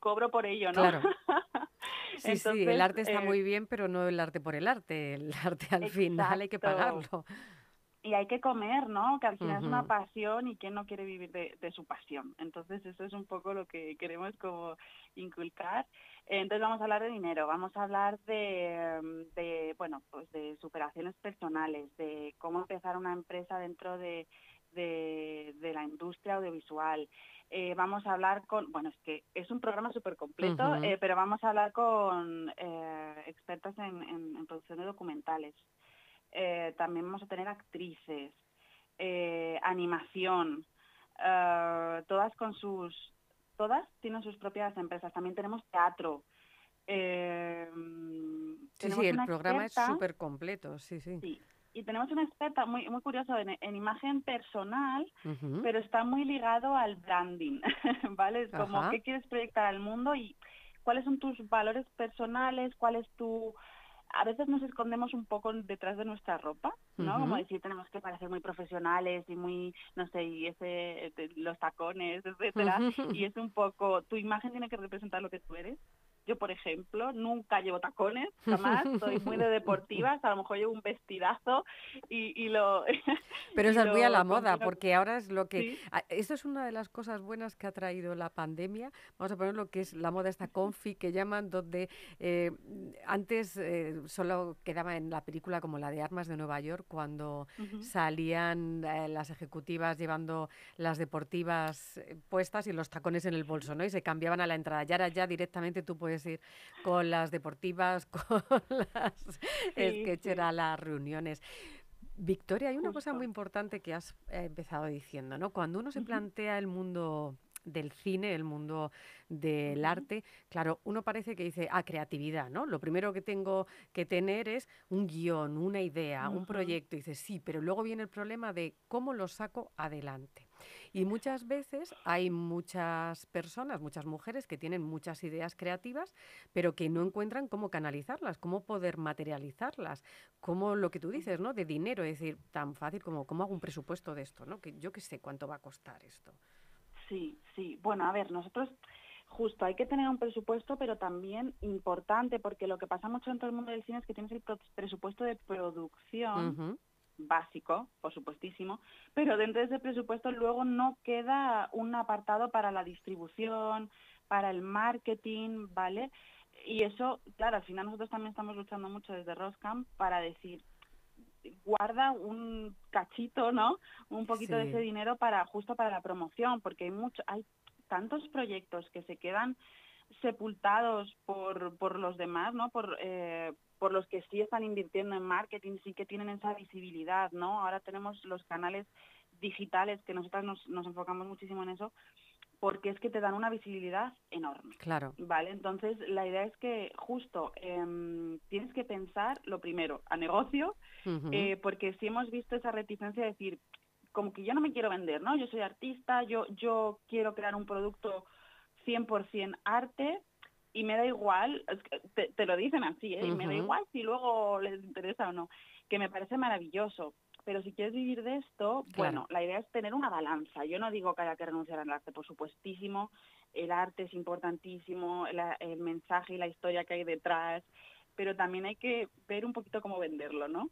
cobro por ello, ¿no? Claro. [laughs] Sí, sí, el arte está muy eh, bien, pero no el arte por el arte. El arte al final hay que pagarlo. Y hay que comer, ¿no? Que al final es una pasión y quién no quiere vivir de, su pasión. Entonces eso es un poco lo que queremos como inculcar. Entonces vamos a hablar de dinero, vamos a hablar de, de bueno, pues de superaciones personales, de cómo empezar una empresa dentro de de, la industria audiovisual. Eh, vamos a hablar con, bueno, es que es un programa súper completo, eh, pero vamos a hablar con eh, expertas en, producción de documentales. También vamos a tener actrices, animación, todas con sus, todas tienen sus propias empresas. También tenemos teatro. sí, sí, el programa es súper completo, sí, sí. Sí, y tenemos una experta muy muy curioso en, imagen personal, pero está muy ligado al branding, [laughs] ¿vale? Es como qué quieres proyectar al mundo y cuáles son tus valores personales, cuál es tu a veces nos escondemos un poco detrás de nuestra ropa, ¿no? Como decir, tenemos que parecer muy profesionales y muy, no sé, y ese, los tacones, etcétera, y es un poco, tu imagen tiene que representar lo que tú eres, yo, por ejemplo, nunca llevo tacones, [laughs] jamás. Soy muy de deportivas. A lo mejor llevo un vestidazo y, lo. [laughs] Pero esa es muy a la moda, porque ahora es lo que. Esto es una de las cosas buenas que ha traído la pandemia. Vamos a poner lo que es la moda esta confi que llaman, donde eh, antes eh, solo quedaba en la película como la de Armas de Nueva York, cuando salían eh, las ejecutivas llevando las deportivas puestas y los tacones en el bolso, ¿no? Y se cambiaban a la entrada. Y ahora ya directamente tú puedes decir, con las deportivas, [laughs] con las sí, las reuniones. Victoria, hay una cosa muy importante que has eh, empezado diciendo, ¿no? Cuando uno se plantea el mundo del cine, el mundo del arte, claro, uno parece que dice, ah, creatividad, ¿no? Lo primero que tengo que tener es un guion, una idea, un proyecto. Y dices, sí, pero luego viene el problema de cómo lo saco adelante. Y muchas veces hay muchas personas, muchas mujeres que tienen muchas ideas creativas, pero que no encuentran cómo canalizarlas, cómo poder materializarlas, como lo que tú dices, ¿no? De dinero, es decir, tan fácil como cómo hago un presupuesto de esto, ¿no? Que yo que sé cuánto va a costar esto. Sí, sí. Bueno, a ver, nosotros justo hay que tener un presupuesto, pero también importante, porque lo que pasa mucho en todo el mundo del cine es que tienes el presupuesto de producción básico, por supuestísimo, pero dentro de ese presupuesto luego no queda un apartado para la distribución, para el marketing, ¿vale? Y eso, claro, al final nosotros también estamos luchando mucho desde Roscam para decir, guarda un cachito, ¿no? Un poquito de ese dinero para justo para la promoción, porque hay mucho, hay tantos proyectos que se quedan sepultados por, por los demás, ¿no? Por, eh, por los que sí están invirtiendo en marketing, sí que tienen esa visibilidad, ¿no? Ahora tenemos los canales digitales que nosotros nos, nos enfocamos muchísimo en eso, porque es que te dan una visibilidad enorme. Claro. Vale, entonces la idea es que justo em, tienes que pensar lo primero a negocio, eh, porque si hemos visto esa reticencia de decir, como que yo no me quiero vender, ¿no? Yo soy artista, yo, yo quiero crear un producto 100% arte, y me da igual, te, te lo dicen así, ¿eh? y me da igual si luego les interesa o no, que me parece maravilloso. Pero si quieres vivir de esto, bueno, la idea es tener una balanza. Yo no digo que haya que renunciar al arte, por supuestísimo. El arte es importantísimo, el mensaje y la historia que hay detrás, pero también hay que ver un poquito cómo venderlo, ¿no?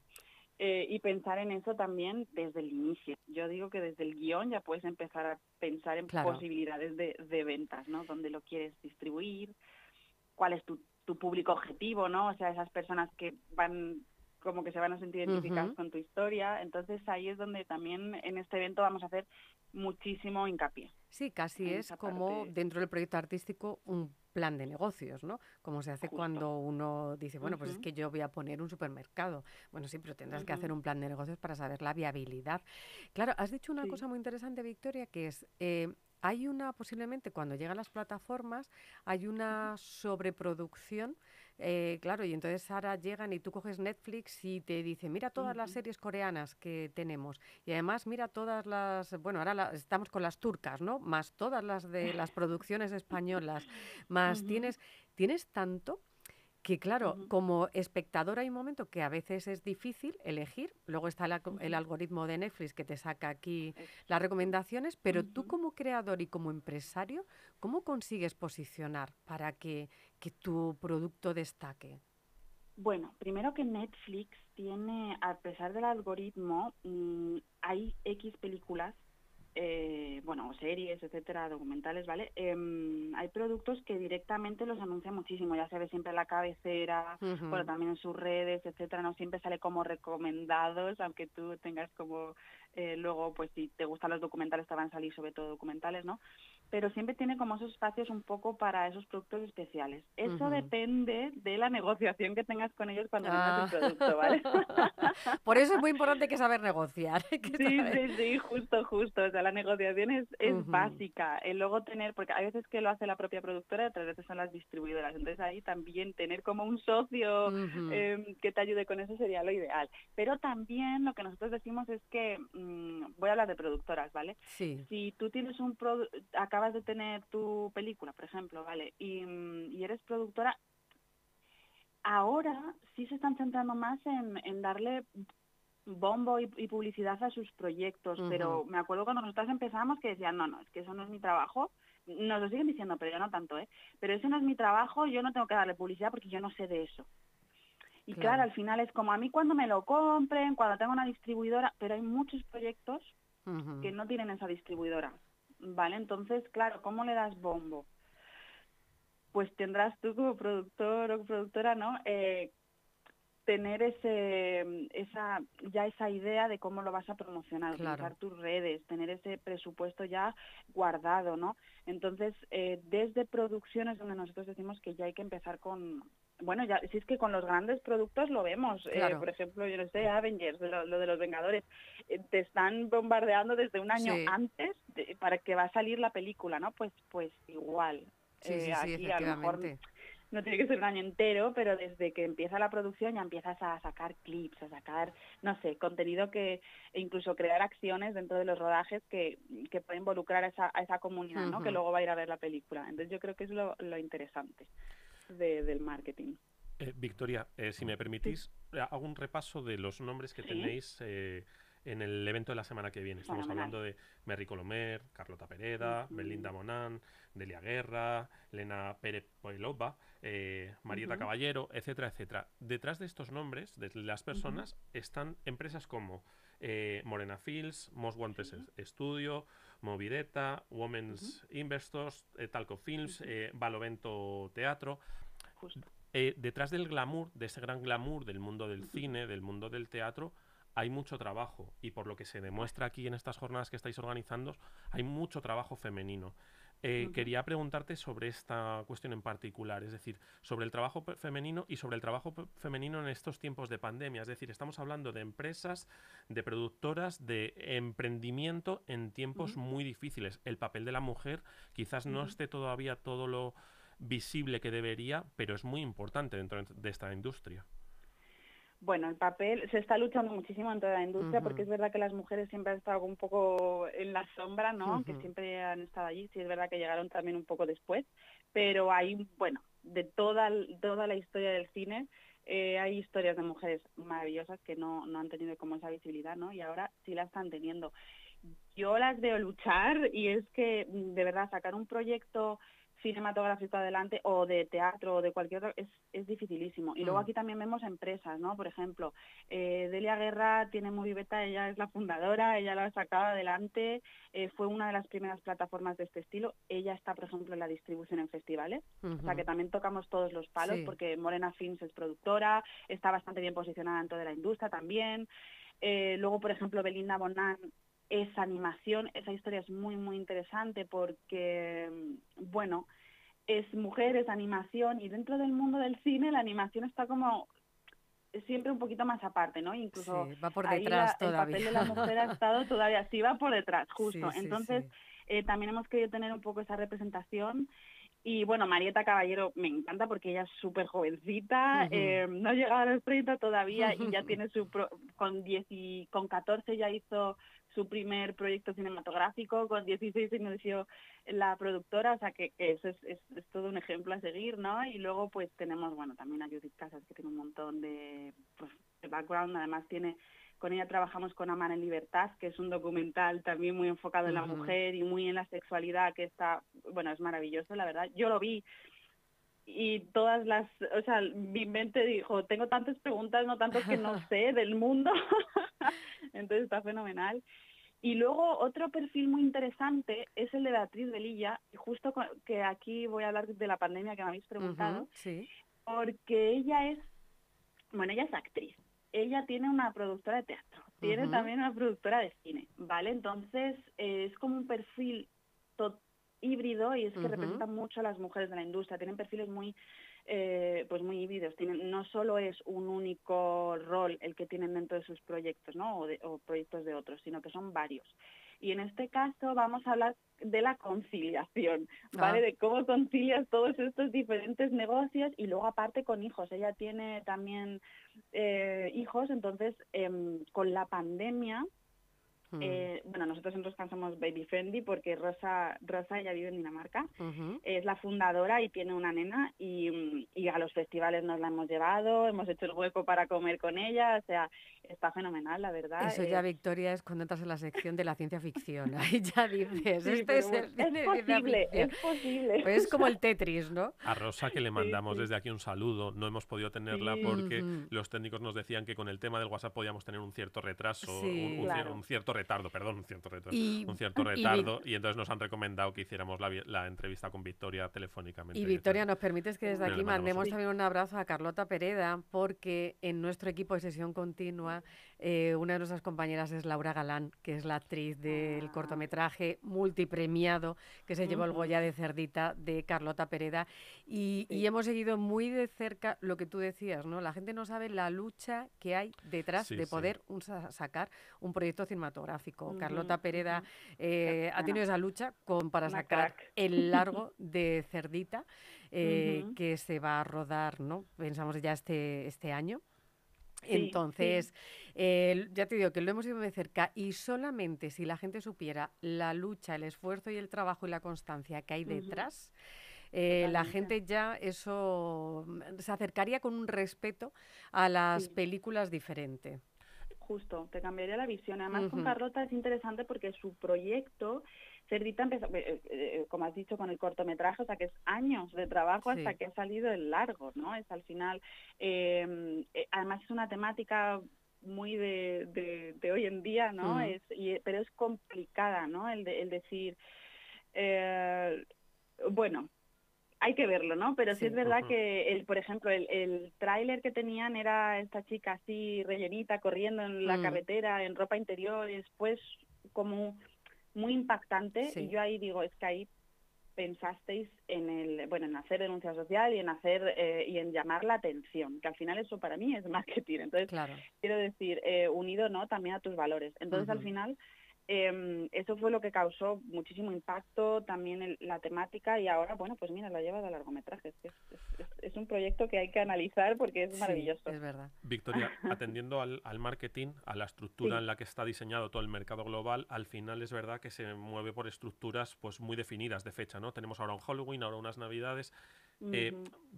Eh, y pensar en eso también desde el inicio. Yo digo que desde el guion ya puedes empezar a pensar en posibilidades de, de ventas, ¿no? Donde lo quieres distribuir, cuál es tu, tu público objetivo, ¿no? O sea, esas personas que van como que se van a sentir identificadas con tu historia. Entonces ahí es donde también en este evento vamos a hacer muchísimo hincapié. Sí, casi es como parte. dentro del proyecto artístico un plan de negocios, ¿no? Como se hace Justo. cuando uno dice, bueno, pues es que yo voy a poner un supermercado. Bueno, sí, pero tendrás que hacer un plan de negocios para saber la viabilidad. Claro, has dicho una Sí. cosa muy interesante, Victoria, que es, eh, hay una, posiblemente cuando llegan las plataformas, hay una sobreproducción, eh, claro, y entonces ahora llegan y tú coges Netflix y te dice, mira todas las series coreanas que tenemos, y además mira todas las, bueno, ahora la- estamos con las turcas, ¿no? Más todas las de las [laughs] producciones españolas, más tienes, tienes tanto que claro, como espectador hay un momento que a veces es difícil elegir, luego está el, algoritmo de Netflix que te saca aquí Exacto. las recomendaciones, pero tú como creador y como empresario, ¿cómo consigues posicionar para que, que tu producto destaque? Bueno, primero que Netflix tiene, a pesar del algoritmo, mm, hay X películas, eh, bueno, series, etcétera, documentales, ¿vale? Em, hay productos que directamente los anuncia muchísimo, ya se ve siempre en la cabecera, Ujú. bueno, también en sus redes, etcétera, no siempre sale como recomendados, aunque tú tengas como, eh, luego, pues si te gustan los documentales, te van a salir sobre todo documentales, ¿no? Pero siempre tiene como esos espacios un poco para esos productos especiales. Eso Ujú. depende de la negociación que tengas con ellos cuando Ah. vendas el producto, ¿vale? [laughs] Por eso es muy importante que saber negociar. que Sí, saber- sí, sí, justo, justo. O sea, la negociación es, es Ujú. básica. El luego tener, porque hay veces que lo hace la propia productora y otras veces son las distribuidoras. Entonces ahí también tener como un socio Ujú. eh, que te ayude con eso sería lo ideal. Pero también lo que nosotros decimos es que, mm, voy a hablar de productoras, ¿vale? Sí. Si tú tienes un produ- acabas de tener tu película, por ejemplo, ¿vale? Y, y eres productora, ahora sí se están centrando más en, en darle bombo y, y publicidad a sus proyectos, pero me acuerdo cuando nosotros empezamos que decían, no, no, es que eso no es mi trabajo, nos lo siguen diciendo, pero yo no tanto, ¿eh? Pero ese no es mi trabajo, yo no tengo que darle publicidad porque yo no sé de eso. Y Claro. claro, al final es como a mí cuando me lo compren, cuando tengo una distribuidora, pero hay muchos proyectos que no tienen esa distribuidora, ¿vale? Entonces, claro, ¿cómo le das bombo? Pues tendrás tú como productor o productora, ¿no? Eh, tener ese, esa, ya esa idea de cómo lo vas a promocionar, Claro. utilizar tus redes, tener ese presupuesto ya guardado, ¿no? Entonces, eh, desde producciones donde nosotros decimos que ya hay que empezar con, bueno, ya, si es que con los grandes productos lo vemos, eh, por ejemplo, yo no sé, Avengers, lo, lo de los Vengadores, eh, te están bombardeando desde un año Sí. antes de- para que va a salir la película, ¿no? Pues, pues igual. Sí, Eh, sí, sí, aquí a lo mejor no tiene que ser un año entero, pero desde que empieza la producción ya empiezas a sacar clips, a sacar, no sé, contenido que, e incluso crear acciones dentro de los rodajes que, que pueden involucrar a esa, a esa comunidad, ¿no? Que luego va a ir a ver la película. Entonces yo creo que es lo, lo interesante de- del marketing. Eh, Victoria, eh, si me permitís, eh, hago un repaso de los nombres que Sí. tenéis eh, en el evento de la semana que viene. Estamos Fenomenal. hablando de Merry Colomer, Carlota Pereda. Belinda Monán, Delia Guerra, Elena Pérez Poilova, Marieta. Caballero, etcétera, etcétera. Detrás de estos nombres, de las personas, están empresas como Morena Fields, Most Wanted Studio, Movideta, Women's Investors, eh, Talco Films, Ujú. eh, Balovento Teatro. Justo. Eh, detrás del glamour, de ese gran glamour del mundo del cine, del mundo del teatro, hay mucho trabajo. Y por lo que se demuestra aquí en estas jornadas que estáis organizando, hay mucho trabajo femenino. Eh. Quería preguntarte sobre esta cuestión en particular, es decir, sobre el trabajo femenino y sobre el trabajo femenino en estos tiempos de pandemia. Es decir, estamos hablando de empresas, de productoras, de emprendimiento en tiempos muy difíciles. El papel de la mujer quizás no esté todavía todo lo visible que debería, pero es muy importante dentro de esta industria. Bueno, el papel se está luchando muchísimo en toda la industria porque es verdad que las mujeres siempre han estado un poco en la sombra, ¿no? Que siempre han estado allí. Sí es verdad que llegaron también un poco después, pero hay, bueno, de toda toda la historia del cine eh, hay historias de mujeres maravillosas que no, no han tenido como esa visibilidad, ¿no? Y ahora sí la están teniendo. Yo las veo luchar y es que de verdad sacar un proyecto cinematográfico adelante o de teatro o de cualquier otro es, es dificilísimo. Y luego Mm. aquí también vemos empresas, ¿no? Por ejemplo, eh, Delia Guerra tiene Moviveta, ella es la fundadora, ella la ha sacado adelante, eh, fue una de las primeras plataformas de este estilo. Ella está, por ejemplo, en la distribución en festivales, o sea que también tocamos todos los palos Sí. porque Morena Films es productora, está bastante bien posicionada en toda la industria también. Eh, luego, por ejemplo, Belinda Bonan es animación. Esa historia es muy, muy interesante porque, bueno, es mujer, es animación y dentro del mundo del cine la animación está como siempre un poquito más aparte, ¿no? Incluso Sí, va por ahí detrás la- el papel de la mujer ha [laughs] estado todavía, sí va por detrás, justo. Sí, sí, Entonces, eh, también hemos querido tener un poco esa representación. Y bueno, Marieta Caballero me encanta porque ella es súper jovencita, eh, no ha llegado a los 30 todavía y ya [laughs] tiene su... pro- con, 10 y- con 14 ya hizo su primer proyecto cinematográfico, con 16 inició la productora, o sea que, que eso es, es, es todo un ejemplo a seguir, ¿no? Y luego pues tenemos, bueno, también a Judith Casas que tiene un montón de, pues, de background, además tiene, con ella trabajamos con Amar en Libertad, que es un documental también muy enfocado en la mujer y muy en la sexualidad, que está, bueno, es maravilloso, la verdad. Yo lo vi y todas las, o sea, mi mente dijo, tengo tantas preguntas, no tantas que no [laughs] sé del mundo, [laughs] entonces está fenomenal. Y luego otro perfil muy interesante es el de Beatriz Velilla, y justo co- que aquí voy a hablar de la pandemia que me habéis preguntado, Sí. porque ella es, bueno, ella es actriz, ella tiene una productora de teatro, tiene también una productora de cine, ¿vale? Entonces eh, es como un perfil to- híbrido y es que Ujú. representa mucho a las mujeres de la industria, tienen perfiles muy eh, pues muy híbridos, tienen, no solo es un único rol el que tienen dentro de sus proyectos, ¿no? O, de- o proyectos de otros, sino que son varios. Y en este caso vamos a hablar de la conciliación, ¿vale? Ah. De cómo concilias todos estos diferentes negocios y luego aparte con hijos. Ella tiene también eh, hijos, entonces em, con la pandemia, Mm. eh, bueno, nosotros en Roscan somos baby friendly porque Rosa, Rosa ella vive en Dinamarca, Ujú. es la fundadora y tiene una nena y, mm, y a los festivales nos la hemos llevado, hemos hecho el hueco para comer con ella, o sea, está fenomenal, la verdad. Eso eh, ya, Victoria, es cuando entras en la sección de la ciencia ficción. [laughs] Ahí ya dices, sí, este es el cine de es ciencia posible, ficción. es posible. Pues es como el Tetris, ¿no? [laughs] A Rosa que le mandamos sí. desde aquí un saludo. No hemos podido tenerla Sí. porque Ujú. los técnicos nos decían que con el tema del WhatsApp podíamos tener un cierto retraso, Sí. un, un Claro. un cierto retardo, perdón, un cierto retardo, Y- un cierto y retardo y, entonces nos han recomendado que hiciéramos la, la entrevista con Victoria telefónicamente. Y Victoria, nos permites que desde aquí mandemos también un abrazo a Carlota Pereda, porque en nuestro equipo de sesión continua, eh, una de nuestras compañeras es Laura Galán, que es la actriz del Ah. cortometraje multipremiado que se llevó el. Goya de Cerdita de Carlota Pereda. Y, hemos seguido muy de cerca lo que tú decías, ¿no? La gente no sabe la lucha que hay detrás Sí, de sí. poder un sacar un proyecto cinematográfico. Carlota Pereda eh, ha tenido esa lucha con, para una sacar crack. el largo de Cerdita, eh, que se va a rodar, ¿no? Pensamos ya este, este año. Sí. Entonces, eh, ya te digo que lo hemos ido de cerca y solamente si la gente supiera la lucha, el esfuerzo y el trabajo y la constancia que hay detrás, eh, la gente ya eso mm, se acercaría con un respeto a las Sí. películas diferente. Justo, te cambiaría la visión. Además, con Carlota es interesante porque su proyecto, Cerdita empezó, eh, eh, como has dicho, con el cortometraje, o sea que es años de trabajo hasta Sí. que ha salido el largo, ¿no? Es al final, eh, eh, además es una temática muy de, de, de hoy en día, ¿no? Ujú. es, y, pero es complicada, ¿no? El, de- el decir, eh, bueno, hay que verlo, ¿no? Pero sí, Sí. es verdad que, el, por ejemplo, el, el tráiler que tenían era esta chica así rellenita corriendo en la Mm. carretera en ropa interior y después como muy impactante Sí. y yo ahí digo, es que ahí pensasteis en el bueno en hacer denuncia social y en hacer eh, y en llamar la atención que al final eso para mí es [laughs] marketing entonces Claro. quiero decir, eh, unido no también a tus valores. Entonces, al final, eh, eso fue lo que causó muchísimo impacto, también el- la temática, y ahora, bueno, pues mira, la lleva de largometraje. Es, un proyecto que hay que analizar porque es Sí, maravilloso. es verdad. Victoria, [laughs] atendiendo al, al marketing, a la estructura Sí. en la que está diseñado todo el mercado global, al final es verdad que se mueve por estructuras pues muy definidas de fecha, ¿no? Tenemos ahora un Halloween, ahora unas Navidades. eh,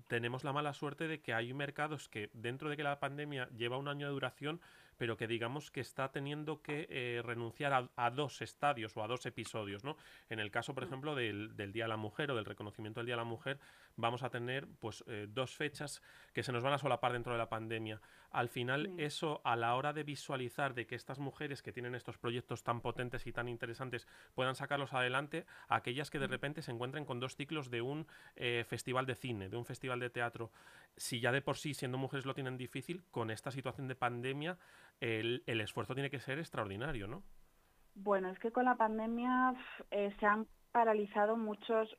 tenemos la mala suerte de que hay mercados que dentro de que la pandemia lleva un año de duración, pero que digamos que está teniendo que eh, renunciar a, a dos estadios o a dos episodios, ¿no? En el caso, por Mm. ejemplo, del, del Día de la Mujer o del reconocimiento del Día de la Mujer, vamos a tener pues eh, dos fechas que se nos van a solapar dentro de la pandemia. Al final, Mm. eso a la hora de visualizar de que estas mujeres que tienen estos proyectos tan potentes y tan interesantes puedan sacarlos adelante, aquellas que de Mm. repente se encuentren con dos ciclos de un eh, festival de cine, de un festival de teatro, si ya de por sí siendo mujeres lo tienen difícil, con esta situación de pandemia el, el esfuerzo tiene que ser extraordinario, ¿no? Bueno, es que con la pandemia eh, se han paralizado muchos,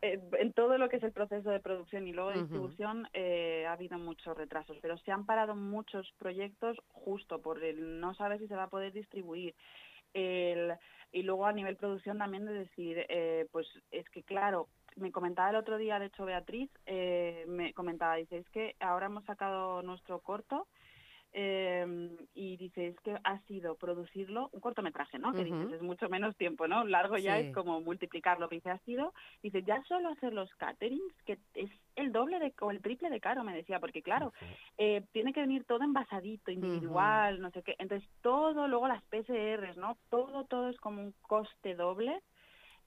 eh, en todo lo que es el proceso de producción y luego de distribución eh, ha habido muchos retrasos, pero se han parado muchos proyectos justo por el no saber si se va a poder distribuir. El, y luego a nivel producción también de decir, eh, pues es que claro, me comentaba el otro día, de hecho Beatriz, eh, me comentaba, dice, es que ahora hemos sacado nuestro corto eh, y dice, es que ha sido producirlo, un cortometraje, ¿no? Que dices, es mucho menos tiempo, ¿no? Largo ya Sí. es como multiplicarlo, que dice, ha sido, dice, ya solo hacer los caterings, que es el doble de, o el triple de caro, me decía, porque claro, eh, tiene que venir todo envasadito, individual, no sé qué. Entonces, todo, luego las PCRs, ¿no? Todo, todo es como un coste doble,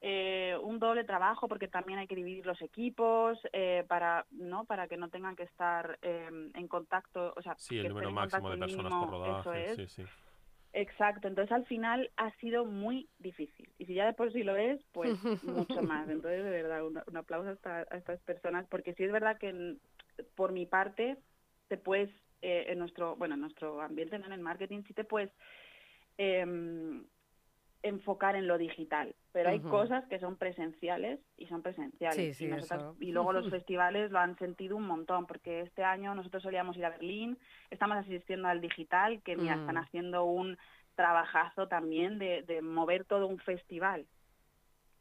eh, un doble trabajo, porque también hay que dividir los equipos eh, para, ¿no? Para que no tengan que estar eh, en contacto, o sea, Sí, que el número máximo de personas mínimo, por eso rodaje. es. Sí, sí. Exacto, entonces al final ha sido muy difícil. Y si ya de por sí lo es, pues [laughs] mucho más. Entonces, de verdad, un, un aplauso hasta a estas personas, porque sí es verdad que en- por mi parte, te puedes, eh, en nuestro, bueno, en nuestro ambiente, ¿no? en el marketing, sí te puedes em, enfocar en lo digital, pero hay cosas que son presenciales y son presenciales. Sí, sí, y, luego los [laughs] festivales lo han sentido un montón, porque este año nosotros solíamos ir a Berlín, estamos asistiendo al digital, que mira, Mm. están haciendo un trabajazo también de, de mover todo un festival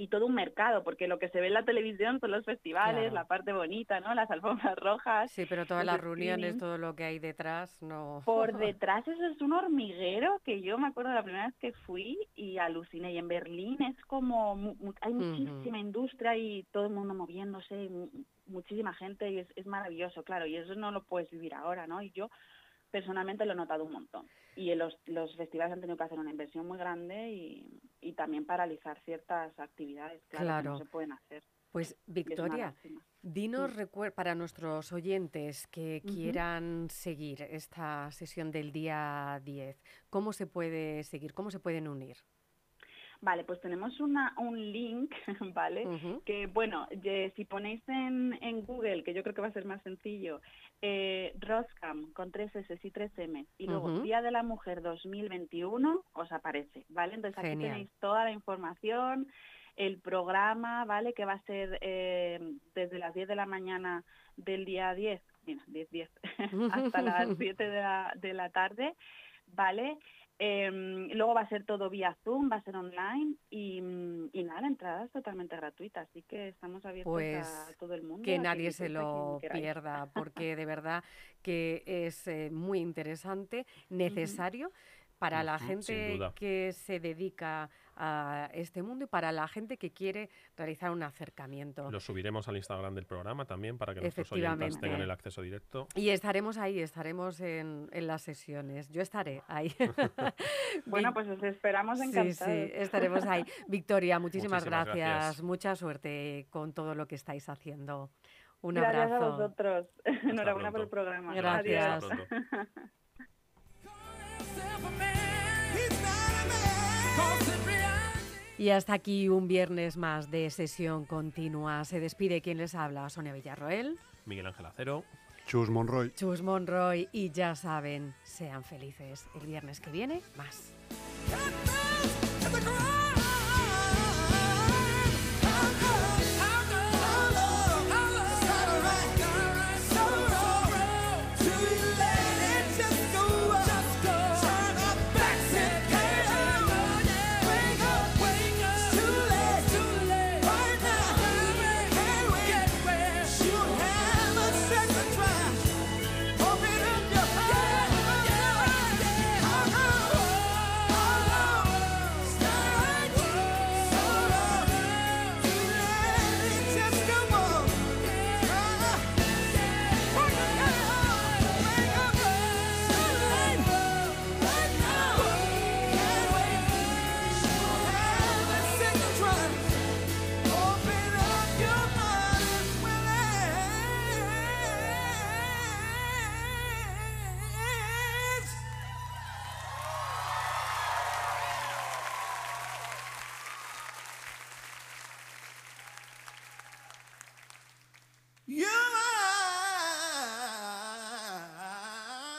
y todo un mercado, porque lo que se ve en la televisión son los festivales, Claro. la parte bonita, ¿no? Las alfombras [laughs] rojas. Sí, pero todas las reuniones, todo lo que hay detrás, no. Por [laughs] detrás eso es un hormiguero que yo me acuerdo la primera vez que fui y aluciné. Y en Berlín es como, mu- hay muchísima industria y todo el mundo moviéndose, y muchísima gente y es, es maravilloso, claro. Y eso no lo puedes vivir ahora, ¿no? Y yo personalmente lo he notado un montón. Y los, los festivales han tenido que hacer una inversión muy grande y, y también paralizar ciertas actividades, claro, que Claro. no se pueden hacer. Pues Victoria, dinos para nuestros oyentes que quieran seguir esta sesión del día 10, ¿cómo se puede seguir? ¿Cómo se pueden unir? Vale, pues tenemos una, un link, [laughs] ¿vale? Que bueno, si ponéis en, en Google, que yo creo que va a ser más sencillo, eh, Roscam con tres S y tres M, y luego Ujú. Día de la Mujer 2021, os aparece, ¿vale? Entonces aquí Genial. tenéis toda la información, el programa, ¿vale? Que va a ser eh, desde las 10 de la mañana del día 10, mira, 10, 10, [laughs] hasta las [laughs] 7 de la, de la tarde, ¿vale? Em, luego va a ser todo vía Zoom, va a ser online y, y nada, entradas totalmente gratuitas, así que estamos abiertos Pues a todo el mundo. que nadie se lo pierda, porque [laughs] de verdad que es eh, muy interesante, necesario para la gente que se dedica a este mundo y para la gente que quiere realizar un acercamiento. Lo subiremos al Instagram del programa también para que nuestros oyentes tengan el acceso directo. Y estaremos ahí, estaremos en, en las sesiones. Yo estaré ahí. [laughs] Bueno, pues os esperamos Sí, encantados. sí, estaremos ahí. [laughs] Victoria, muchísimas, Muchísimas gracias. gracias. Mucha suerte con todo lo que estáis haciendo. Un Gracias a abrazo. vosotros. Enhorabuena por el pronto. programa. Gracias. Adiós. Hasta pronto. [laughs] Y hasta aquí un viernes más de sesión continua. Se despide quien les habla, Sonia Villarroel, Miguel Ángel Acero. Chus Monroy. Chus Monroy y ya saben, sean felices. El viernes que viene, más.